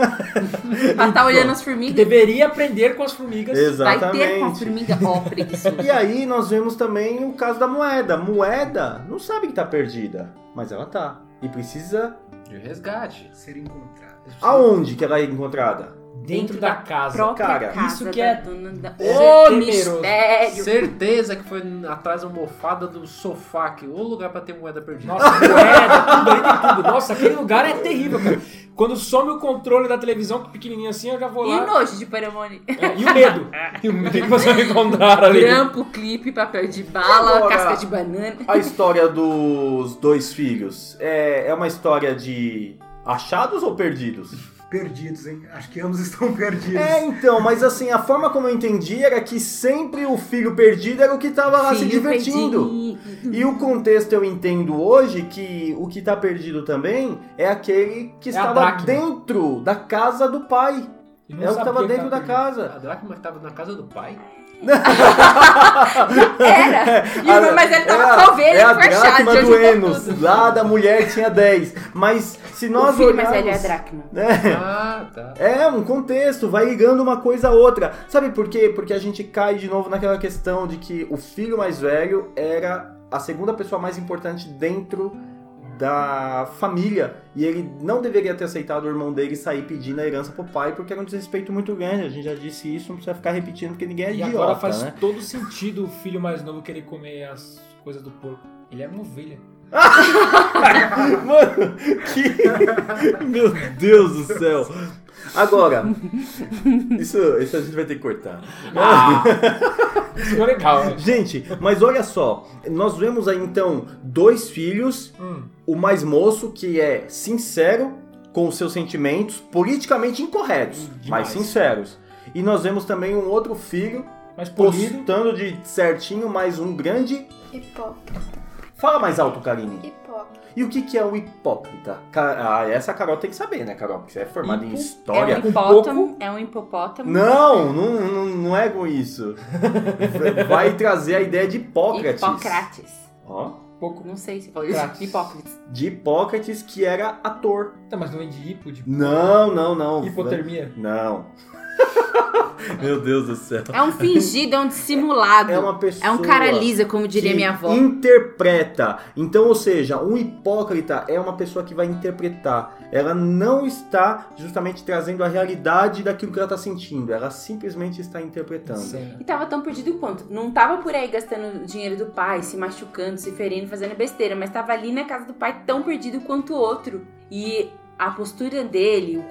Speaker 7: [laughs] pra tá olhando as formigas.
Speaker 8: Deveria aprender com as formigas.
Speaker 7: Vai ter com a
Speaker 6: Exatamente.
Speaker 7: formiga. Ó, preguiçoso.
Speaker 6: E aí nós vemos também o caso da moeda. Moeda não sabe que tá perdida, mas ela tá. E precisa.
Speaker 9: De resgate.
Speaker 13: Ser encontrado.
Speaker 6: Aonde que ela é encontrada?
Speaker 8: Dentro da casa.
Speaker 7: Própria
Speaker 6: Cara,
Speaker 7: casa
Speaker 8: isso
Speaker 7: da
Speaker 8: que é-
Speaker 7: dona da...
Speaker 8: é
Speaker 7: mistério!
Speaker 9: Certeza que foi atrás da almofada do sofá aqui. O lugar pra ter moeda perdida.
Speaker 8: Nossa, moeda, tudo tudo. Nossa, aquele lugar é terrível, cara. Quando some o controle da televisão, pequenininho assim, eu já vou
Speaker 7: E
Speaker 8: lá.
Speaker 7: o nojo de paramone.
Speaker 8: É, e o medo. E o que, que você vai encontrar ali?
Speaker 7: Grampo, clipe, papel de bala,
Speaker 6: Agora-
Speaker 7: casca de banana.
Speaker 6: A história dos dois filhos é, é uma história de achados ou perdidos?
Speaker 13: Perdidos, hein? Acho que ambos [laughs] estão perdidos.
Speaker 6: É, então, mas assim, a forma como eu entendi era que sempre o filho perdido era o que tava lá se
Speaker 7: Filho
Speaker 6: divertindo.
Speaker 7: perdido.
Speaker 6: E o contexto eu entendo hoje que o que tá perdido também é aquele que
Speaker 8: É
Speaker 6: estava dentro da casa do pai.
Speaker 8: E não
Speaker 6: É o que tava
Speaker 8: quem
Speaker 6: dentro da casa.
Speaker 9: A dracma que tava na casa do pai?
Speaker 7: Era! [laughs] E o- mas ele tava com a ovelha
Speaker 6: é a dracma do Enos.
Speaker 7: tudo.
Speaker 6: Lá da mulher tinha 10. Mas se nós
Speaker 7: O filho mais
Speaker 6: olharmos...
Speaker 7: velho é a dracma.
Speaker 6: É.
Speaker 9: Ah, tá.
Speaker 6: É, um contexto, vai ligando uma coisa a outra. Sabe por quê? Porque a gente cai de novo naquela questão de que o filho mais velho era a segunda pessoa mais importante dentro da família. E ele não deveria ter aceitado o irmão dele sair pedindo a herança pro pai, porque era um desrespeito muito grande. A gente já disse isso, não precisa ficar repetindo, porque ninguém é
Speaker 8: E
Speaker 6: idiota,
Speaker 8: agora faz
Speaker 6: né?
Speaker 8: todo sentido o filho mais novo querer comer as coisas do porco. Ele é uma ovelha. [laughs]
Speaker 6: Mano, que. Meu Deus do céu. Agora, isso, isso a gente vai ter que cortar.
Speaker 8: Ah, [laughs] isso ficou legal, né?
Speaker 6: Gente, mas olha só, nós vemos aí então dois filhos,
Speaker 8: Hum.
Speaker 6: o mais moço que é sincero com os seus sentimentos, politicamente incorretos, mas
Speaker 8: demais.
Speaker 6: sinceros. E nós vemos também um outro filho
Speaker 8: Mas polido.
Speaker 6: postando de certinho, mais um grande.
Speaker 12: Hipócrita.
Speaker 6: Fala mais alto, Karine.
Speaker 12: Hipócrita.
Speaker 6: E o que, que é o hipócrita? Ah, essa a Carol tem que saber, né, Carol? Porque você é formada em
Speaker 8: Hipo-
Speaker 6: história.
Speaker 7: É um hipótamo. É um hipopótamo.
Speaker 6: Não, não, não, não é com isso. [laughs] Vai trazer a ideia de Hipócrates.
Speaker 7: Hipócrates.
Speaker 6: Ó,
Speaker 8: Pouco.
Speaker 7: Não sei se falou isso.
Speaker 8: Hipócrates.
Speaker 7: Hipócrates.
Speaker 6: de Hipócrates, que era ator.
Speaker 8: Tá, mas não vem de hipo, de
Speaker 6: Não, não, não.
Speaker 8: hipotermia.
Speaker 6: Não. [laughs] Meu Deus do céu.
Speaker 7: É um fingido, é um dissimulado.
Speaker 6: É uma pessoa
Speaker 7: É um cara lisa, como diria
Speaker 6: que
Speaker 7: minha avó.
Speaker 6: Interpreta. Então, ou seja, um hipócrita é uma pessoa que vai interpretar. Ela não está justamente trazendo a realidade daquilo que ela está sentindo. Ela simplesmente está interpretando.
Speaker 8: Sim.
Speaker 7: E tava tão perdido quanto. Não tava por aí gastando dinheiro do pai, se machucando, se ferindo, fazendo besteira, mas tava ali na casa do pai tão perdido quanto o outro. E a postura dele, o,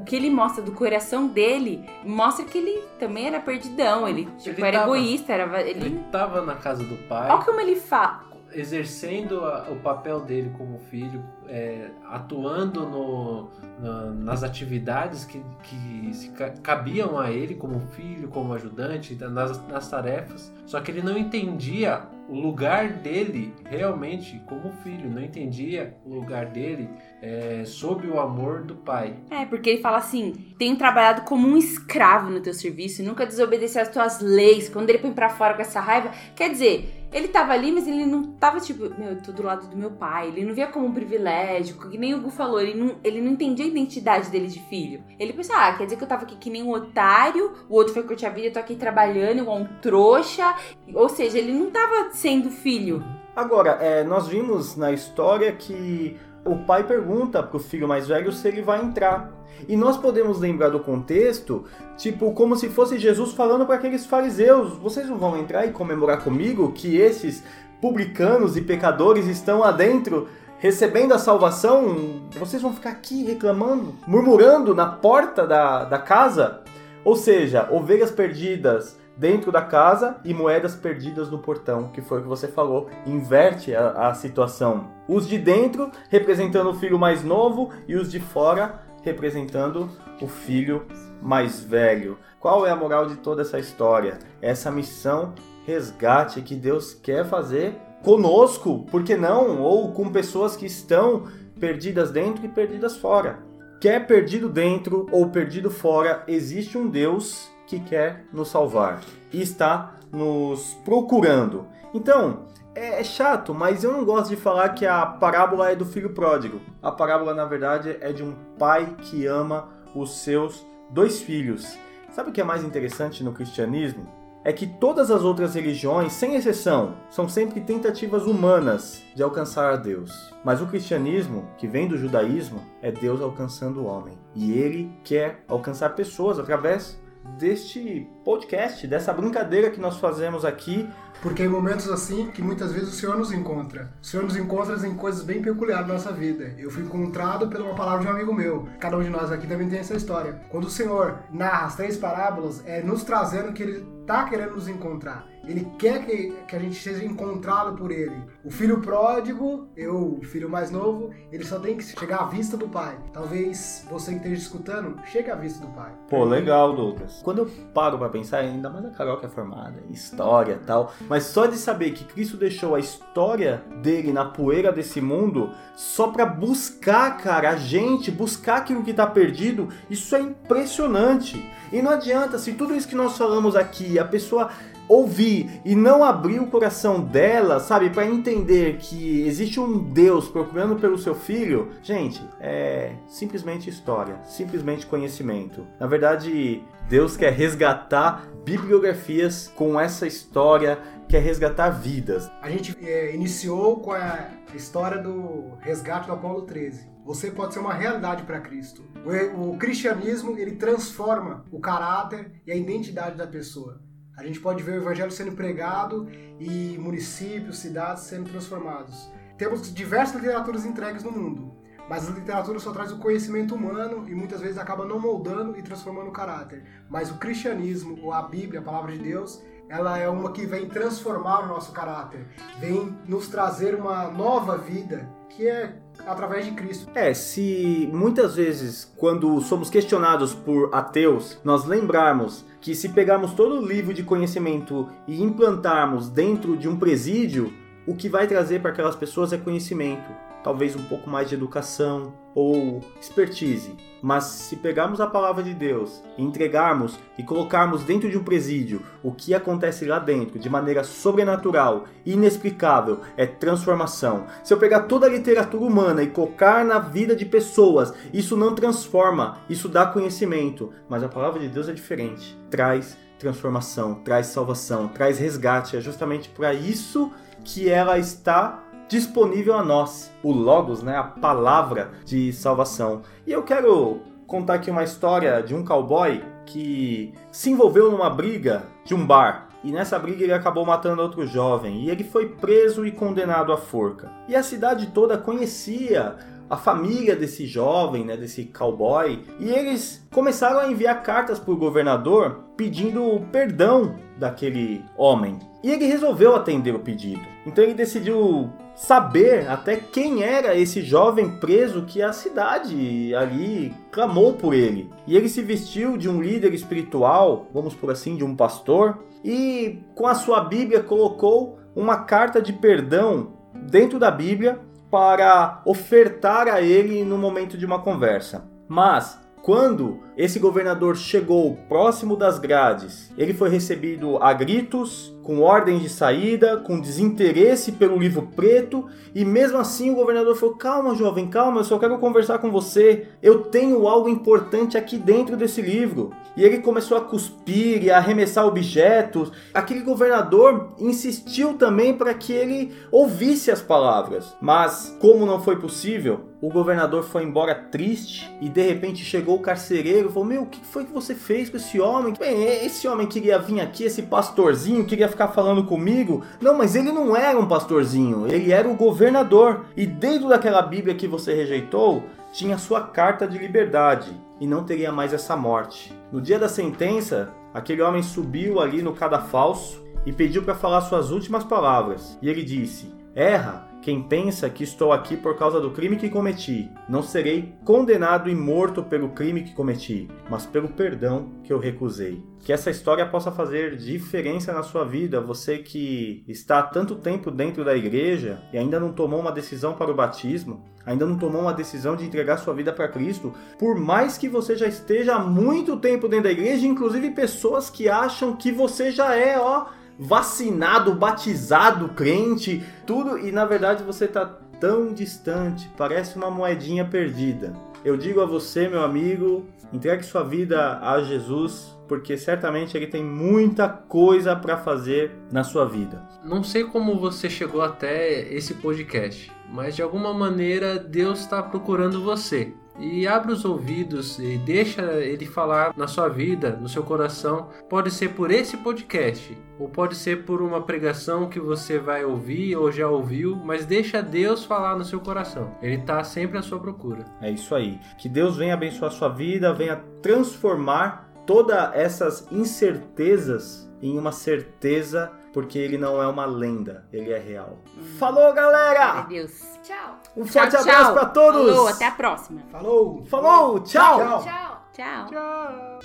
Speaker 7: o- que ele mostra do coração dele, mostra que ele também era perdidão. Ele, tipo,
Speaker 9: Ele
Speaker 7: era
Speaker 9: tava-
Speaker 7: egoísta, era. Ele.
Speaker 9: Ele tava na casa do pai.
Speaker 7: Olha como ele fala.
Speaker 9: Exercendo a- o papel dele como filho, é, atuando no- na- nas atividades que, que se ca- cabiam a ele como filho, como ajudante, da- nas, nas tarefas. Só que ele não entendia o lugar dele realmente como filho, não entendia o lugar dele é, sob o amor do pai.
Speaker 7: É, porque ele fala assim: tenho trabalhado como um escravo no teu serviço, nunca desobedeci às tuas leis. Quando ele põe pra fora com essa raiva, quer dizer, Ele tava ali, mas ele não tava tipo, meu, eu tô do lado do meu pai. Ele não via como um privilégio, que nem o Gu falou, ele não, ele não entendia a identidade dele de filho. Ele pensou, ah, quer dizer que eu tava aqui que nem um otário, o outro foi curtir a vida, eu tô aqui trabalhando igual um trouxa. Ou seja, ele não tava sendo filho.
Speaker 6: Agora, é, nós vimos na história que o pai pergunta pro filho mais velho se ele vai entrar. E nós podemos lembrar do contexto, tipo, como se fosse Jesus falando para aqueles fariseus: vocês não vão entrar e comemorar comigo que esses publicanos e pecadores estão adentro recebendo a salvação? Vocês vão ficar aqui reclamando, murmurando na porta da, da casa? Ou seja, ovelhas perdidas dentro da casa e moedas perdidas no portão, que foi o que você falou, inverte a, a situação. Os de dentro representando o filho mais novo e os de fora representando o filho mais velho. Qual é a moral de toda essa história? Essa missão resgate que Deus quer fazer conosco, por que não? Ou com pessoas que estão perdidas dentro e perdidas fora. Quer perdido dentro ou perdido fora, existe um Deus que quer nos salvar e está nos procurando. Então, é, é, chato, mas eu não gosto de falar que a parábola é do filho pródigo. A parábola, na verdade, é de um pai que ama os seus dois filhos. Sabe o que é mais interessante no cristianismo? É que todas as outras religiões, sem exceção, são sempre tentativas humanas de alcançar a Deus. Mas o cristianismo, que vem do judaísmo, é Deus alcançando o homem. E ele quer alcançar pessoas através deste podcast, dessa brincadeira que nós fazemos aqui
Speaker 13: porque em momentos assim que muitas vezes o Senhor nos encontra. O Senhor nos encontra em coisas bem peculiares da nossa vida. Eu fui encontrado pela palavra de um amigo meu. Cada um de nós aqui também tem essa história. Quando o Senhor narra as três parábolas, é nos trazendo que ele está querendo nos encontrar. Ele quer que, que a gente seja encontrado por ele. O filho pródigo, eu, o filho mais novo, ele só tem que chegar à vista do pai. Talvez você que esteja escutando, chegue à vista do pai.
Speaker 6: Pô, legal, Lucas. Quando eu paro para pensar, ainda mais a Carol que é formada história tal, mas só de saber que Cristo deixou a história dele na poeira desse mundo só para buscar, cara, a gente, buscar aquilo que tá perdido, isso é impressionante. E não adianta, se tudo isso que nós falamos aqui, a pessoa ouvir e não abrir o coração dela, sabe, para entender que existe um Deus procurando pelo seu filho, gente, é simplesmente história, simplesmente conhecimento. Na verdade, Deus quer resgatar bibliografias com essa história, quer resgatar vidas.
Speaker 13: A gente é, iniciou com a história do resgate do Apolo 13. Você pode ser uma realidade para Cristo. O, o cristianismo ele transforma o caráter e a identidade da pessoa. A gente pode ver o evangelho sendo pregado e municípios, cidades sendo transformados. Temos diversas literaturas entregues no mundo, mas a literatura só traz o conhecimento humano e muitas vezes acaba não moldando e transformando o caráter. Mas o cristianismo, ou a Bíblia, a palavra de Deus, ela é uma que vem transformar o nosso caráter, vem nos trazer uma nova vida, que é através de Cristo.
Speaker 6: É, se muitas vezes, quando somos questionados por ateus, nós lembrarmos que se pegarmos todo o livro de conhecimento e implantarmos dentro de um presídio, o que vai trazer para aquelas pessoas é conhecimento talvez um pouco mais de educação ou expertise. Mas se pegarmos a palavra de Deus, entregarmos e colocarmos dentro de um presídio o que acontece lá dentro de maneira sobrenatural, inexplicável, é transformação. Se eu pegar toda a literatura humana e colocar na vida de pessoas, isso não transforma, isso dá conhecimento. Mas a palavra de Deus é diferente. Traz transformação, traz salvação, traz resgate. É justamente para isso que ela está disponível a nós, o Logos, né, a palavra de salvação. E eu quero contar aqui uma história de um cowboy que se envolveu numa briga de um bar. E nessa briga ele acabou matando outro jovem e ele foi preso e condenado à forca. E a cidade toda conhecia a família desse jovem, né, desse cowboy, e eles começaram a enviar cartas para o governador pedindo perdão daquele homem. E ele resolveu atender o pedido. Então ele decidiu saber até quem era esse jovem preso que a cidade ali clamou por ele. E ele se vestiu de um líder espiritual, vamos por assim, de um pastor, e com a sua Bíblia colocou uma carta de perdão dentro da Bíblia para ofertar a ele no momento de uma conversa. Mas Quando esse governador chegou próximo das grades, ele foi recebido a gritos, com ordens de saída, com desinteresse pelo livro preto, e mesmo assim o governador falou: Calma, jovem, calma, eu só quero conversar com você. Eu tenho algo importante aqui dentro desse livro. E ele começou a cuspir e a arremessar objetos. Aquele governador insistiu também para que ele ouvisse as palavras, mas como não foi possível, o governador foi embora triste e de repente chegou o carcereiro e falou: Meu, o que foi que você fez com esse homem? Bem, esse homem queria vir aqui, esse pastorzinho, queria ficar falando comigo. Não, mas ele não era um pastorzinho, ele era o governador. E dentro daquela Bíblia que você rejeitou, tinha sua carta de liberdade e não teria mais essa morte. No dia da sentença, aquele homem subiu ali no cadafalso e pediu para falar suas últimas palavras. E ele disse: Erra quem pensa que estou aqui por causa do crime que cometi. Não serei condenado e morto pelo crime que cometi, mas pelo perdão que eu recusei. Que essa história possa fazer diferença na sua vida, você que está há tanto tempo dentro da igreja e ainda não tomou uma decisão para o batismo, ainda não tomou uma decisão de entregar sua vida para Cristo, por mais que você já esteja há muito tempo dentro da igreja, inclusive pessoas que acham que você já é, ó, vacinado, batizado, crente, tudo, e na verdade você está tão distante, parece uma moedinha perdida. Eu digo a você, meu amigo, entregue sua vida a Jesus, porque certamente ele tem muita coisa para fazer na sua vida.
Speaker 9: Não sei como você chegou até esse podcast, mas de alguma maneira Deus está procurando você. E abre os ouvidos e deixa ele falar na sua vida, no seu coração. Pode ser por esse podcast, ou pode ser por uma pregação que você vai ouvir ou já ouviu, mas deixa Deus falar no seu coração. Ele está sempre à sua procura.
Speaker 6: É isso aí. Que Deus venha abençoar a sua vida, venha transformar todas essas incertezas em uma certeza, porque ele não é uma lenda, ele é real. Falou, galera!
Speaker 7: Adeus.
Speaker 12: Tchau.
Speaker 6: Um forte
Speaker 7: Tchau,
Speaker 6: abraço
Speaker 7: tchau.
Speaker 6: para todos!
Speaker 7: Falou, até a próxima.
Speaker 13: Falou!
Speaker 6: Falou, tchau!
Speaker 12: Tchau.
Speaker 7: Tchau.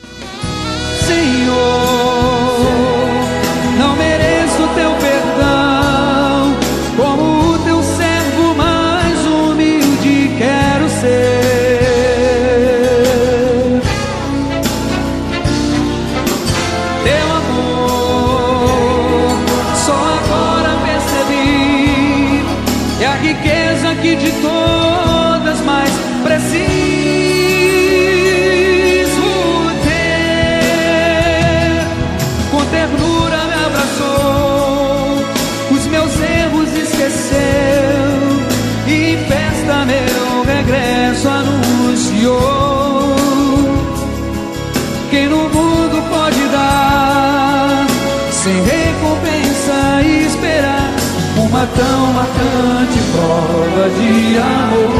Speaker 21: Senhor, tão marcante prova de amor.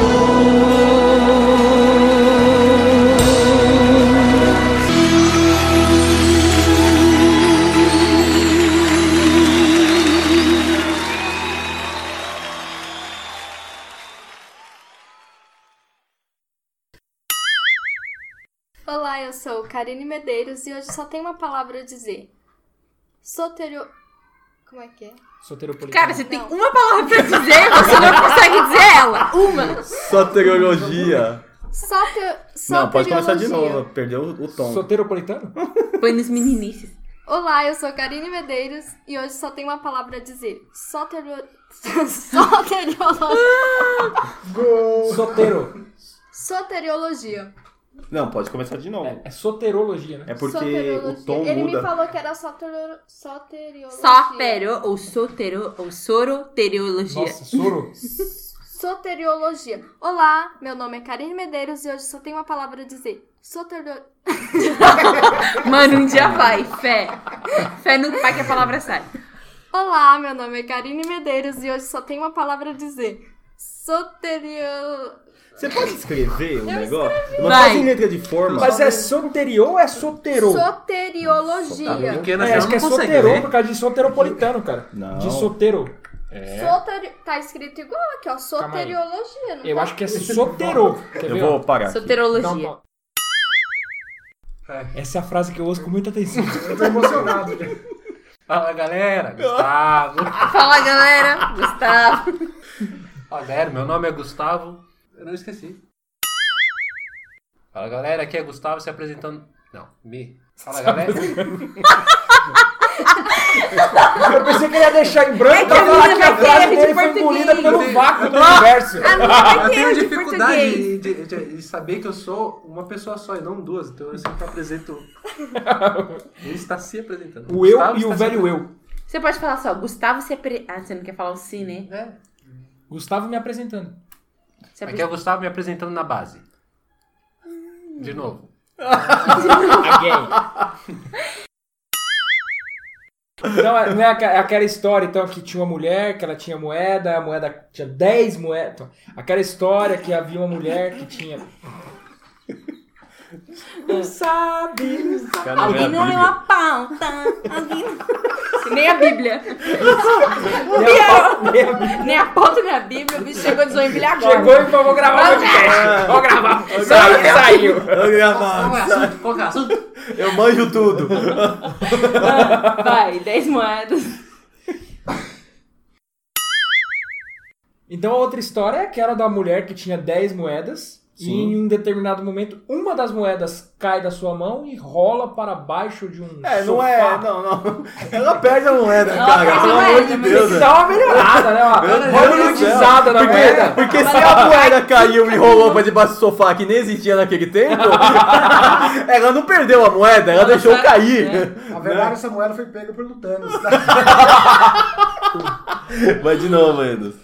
Speaker 12: Olá, eu sou Karine Medeiros e hoje só tenho uma palavra a dizer. Soterio... Como é que é?
Speaker 8: Soteropolitano.
Speaker 7: Cara, você tem uma palavra pra dizer, [laughs] você não consegue dizer ela. Uma.
Speaker 6: Soteriologia.
Speaker 12: Soter...
Speaker 6: Não, pode começar de novo, perdeu o tom.
Speaker 8: Soteropolitano?
Speaker 7: Põe nos meninices.
Speaker 12: Olá, eu sou Karine Medeiros e hoje só tenho uma palavra a dizer. [laughs] Soterio... Soteriologia.
Speaker 8: Sotero.
Speaker 12: Soteriologia.
Speaker 6: Não, pode começar de novo.
Speaker 8: É soterologia, né?
Speaker 6: É porque
Speaker 12: Soteriologia.
Speaker 6: o tom
Speaker 12: Ele
Speaker 6: muda.
Speaker 12: me falou que era soter... soteriologia.
Speaker 7: Ou sotero ou soroteriologia.
Speaker 8: Nossa, soro. [laughs]
Speaker 12: Soteriologia. Olá, meu nome é Karine Medeiros e hoje só tenho uma palavra a dizer. Soterio... [laughs]
Speaker 7: Mano, um dia vai. Fé. Fé no pai que a palavra sai.
Speaker 12: Olá, meu nome é Karine Medeiros e hoje só tenho uma palavra a dizer. Soterio...
Speaker 6: Você pode escrever um
Speaker 12: Eu
Speaker 6: negócio? Não
Speaker 7: Vai.
Speaker 6: faz em letra de forma.
Speaker 8: Mas é soteriô ou é sotero?
Speaker 12: Soteriologia.
Speaker 9: Pequena
Speaker 8: É, acho que é soterô
Speaker 9: ler.
Speaker 8: por causa de soteropolitano, cara.
Speaker 6: Não.
Speaker 8: De sotero.
Speaker 12: Soteri... Tá escrito igual aqui, ó. Soteriologia. Não
Speaker 8: Eu
Speaker 12: tá?
Speaker 8: acho que é soterô. Quer
Speaker 6: Eu
Speaker 8: ver,
Speaker 6: vou parar.
Speaker 7: Soterologia.
Speaker 8: Não, não. Essa é a frase que eu ouço com muita atenção. [laughs]
Speaker 13: Eu tô emocionado.
Speaker 9: Fala galera, Gustavo.
Speaker 7: Fala, galera. Gustavo.
Speaker 9: Fala galera, meu nome é Gustavo. Eu não esqueci. Fala galera, aqui é Gustavo se apresentando. Não, me. Fala galera.
Speaker 8: Eu pensei que ele ia deixar em branco
Speaker 7: É que
Speaker 8: pra falar
Speaker 7: menina
Speaker 8: que a frase
Speaker 7: de
Speaker 8: dele foi engolida pelo vácuo do
Speaker 9: Ah!
Speaker 8: universo.
Speaker 9: Eu tenho
Speaker 7: de
Speaker 9: dificuldade de, de- de saber que eu sou uma pessoa só e não duas, então eu sempre apresento. [laughs] Ele está se apresentando.
Speaker 8: O eu
Speaker 9: Gustavo
Speaker 8: e o velho eu.
Speaker 9: apresentando.
Speaker 7: Você pode falar só, Gustavo se apre... Ah, você não quer falar o si, né?
Speaker 9: É.
Speaker 8: Gustavo me apresentando.
Speaker 7: Se
Speaker 9: Aqui é o Gustavo me apresentando na base. De novo. [laughs]
Speaker 8: Again. Então, é- não é aqua- aquela história então que tinha uma mulher, que ela tinha moeda, a moeda tinha 10 moedas. Então, aquela história que havia uma mulher que tinha. Não sabe, não sabe.
Speaker 7: Alguém não leu a pauta. Alguém Nem a Bíblia.
Speaker 8: Nem a pauta, nem a
Speaker 7: Nem a pauta, nem a Bíblia. O bicho chegou de agora.
Speaker 8: Chegou e falou, vou gravar o podcast. Vou gravar. Saiu, saiu.
Speaker 6: Vou gravar.
Speaker 9: Qual é o assunto? Qual que é o assunto?
Speaker 6: Eu manjo tudo.
Speaker 7: Vai, 10 moedas.
Speaker 8: Então a outra história é aquela da mulher que tinha 10 moedas e
Speaker 6: Sim.
Speaker 8: em um determinado momento uma das moedas cai da sua mão e rola para baixo de um
Speaker 6: É, não
Speaker 8: sofá.
Speaker 6: é. Não, não. Ela perde a moeda,
Speaker 7: Ela
Speaker 6: cara. Pelo amor de Deus.
Speaker 8: Tem que dar uma melhorada, né? Uma,
Speaker 6: céu.
Speaker 8: na
Speaker 6: porque,
Speaker 8: moeda.
Speaker 6: Porque se a moeda caiu e rolou pra debaixo do sofá que nem existia naquele tempo, [laughs] ela não perdeu a moeda, ela deixou cair.
Speaker 13: Na verdade, essa moeda foi pega pelo Thanos. [laughs]
Speaker 6: Vai de novo, Edos.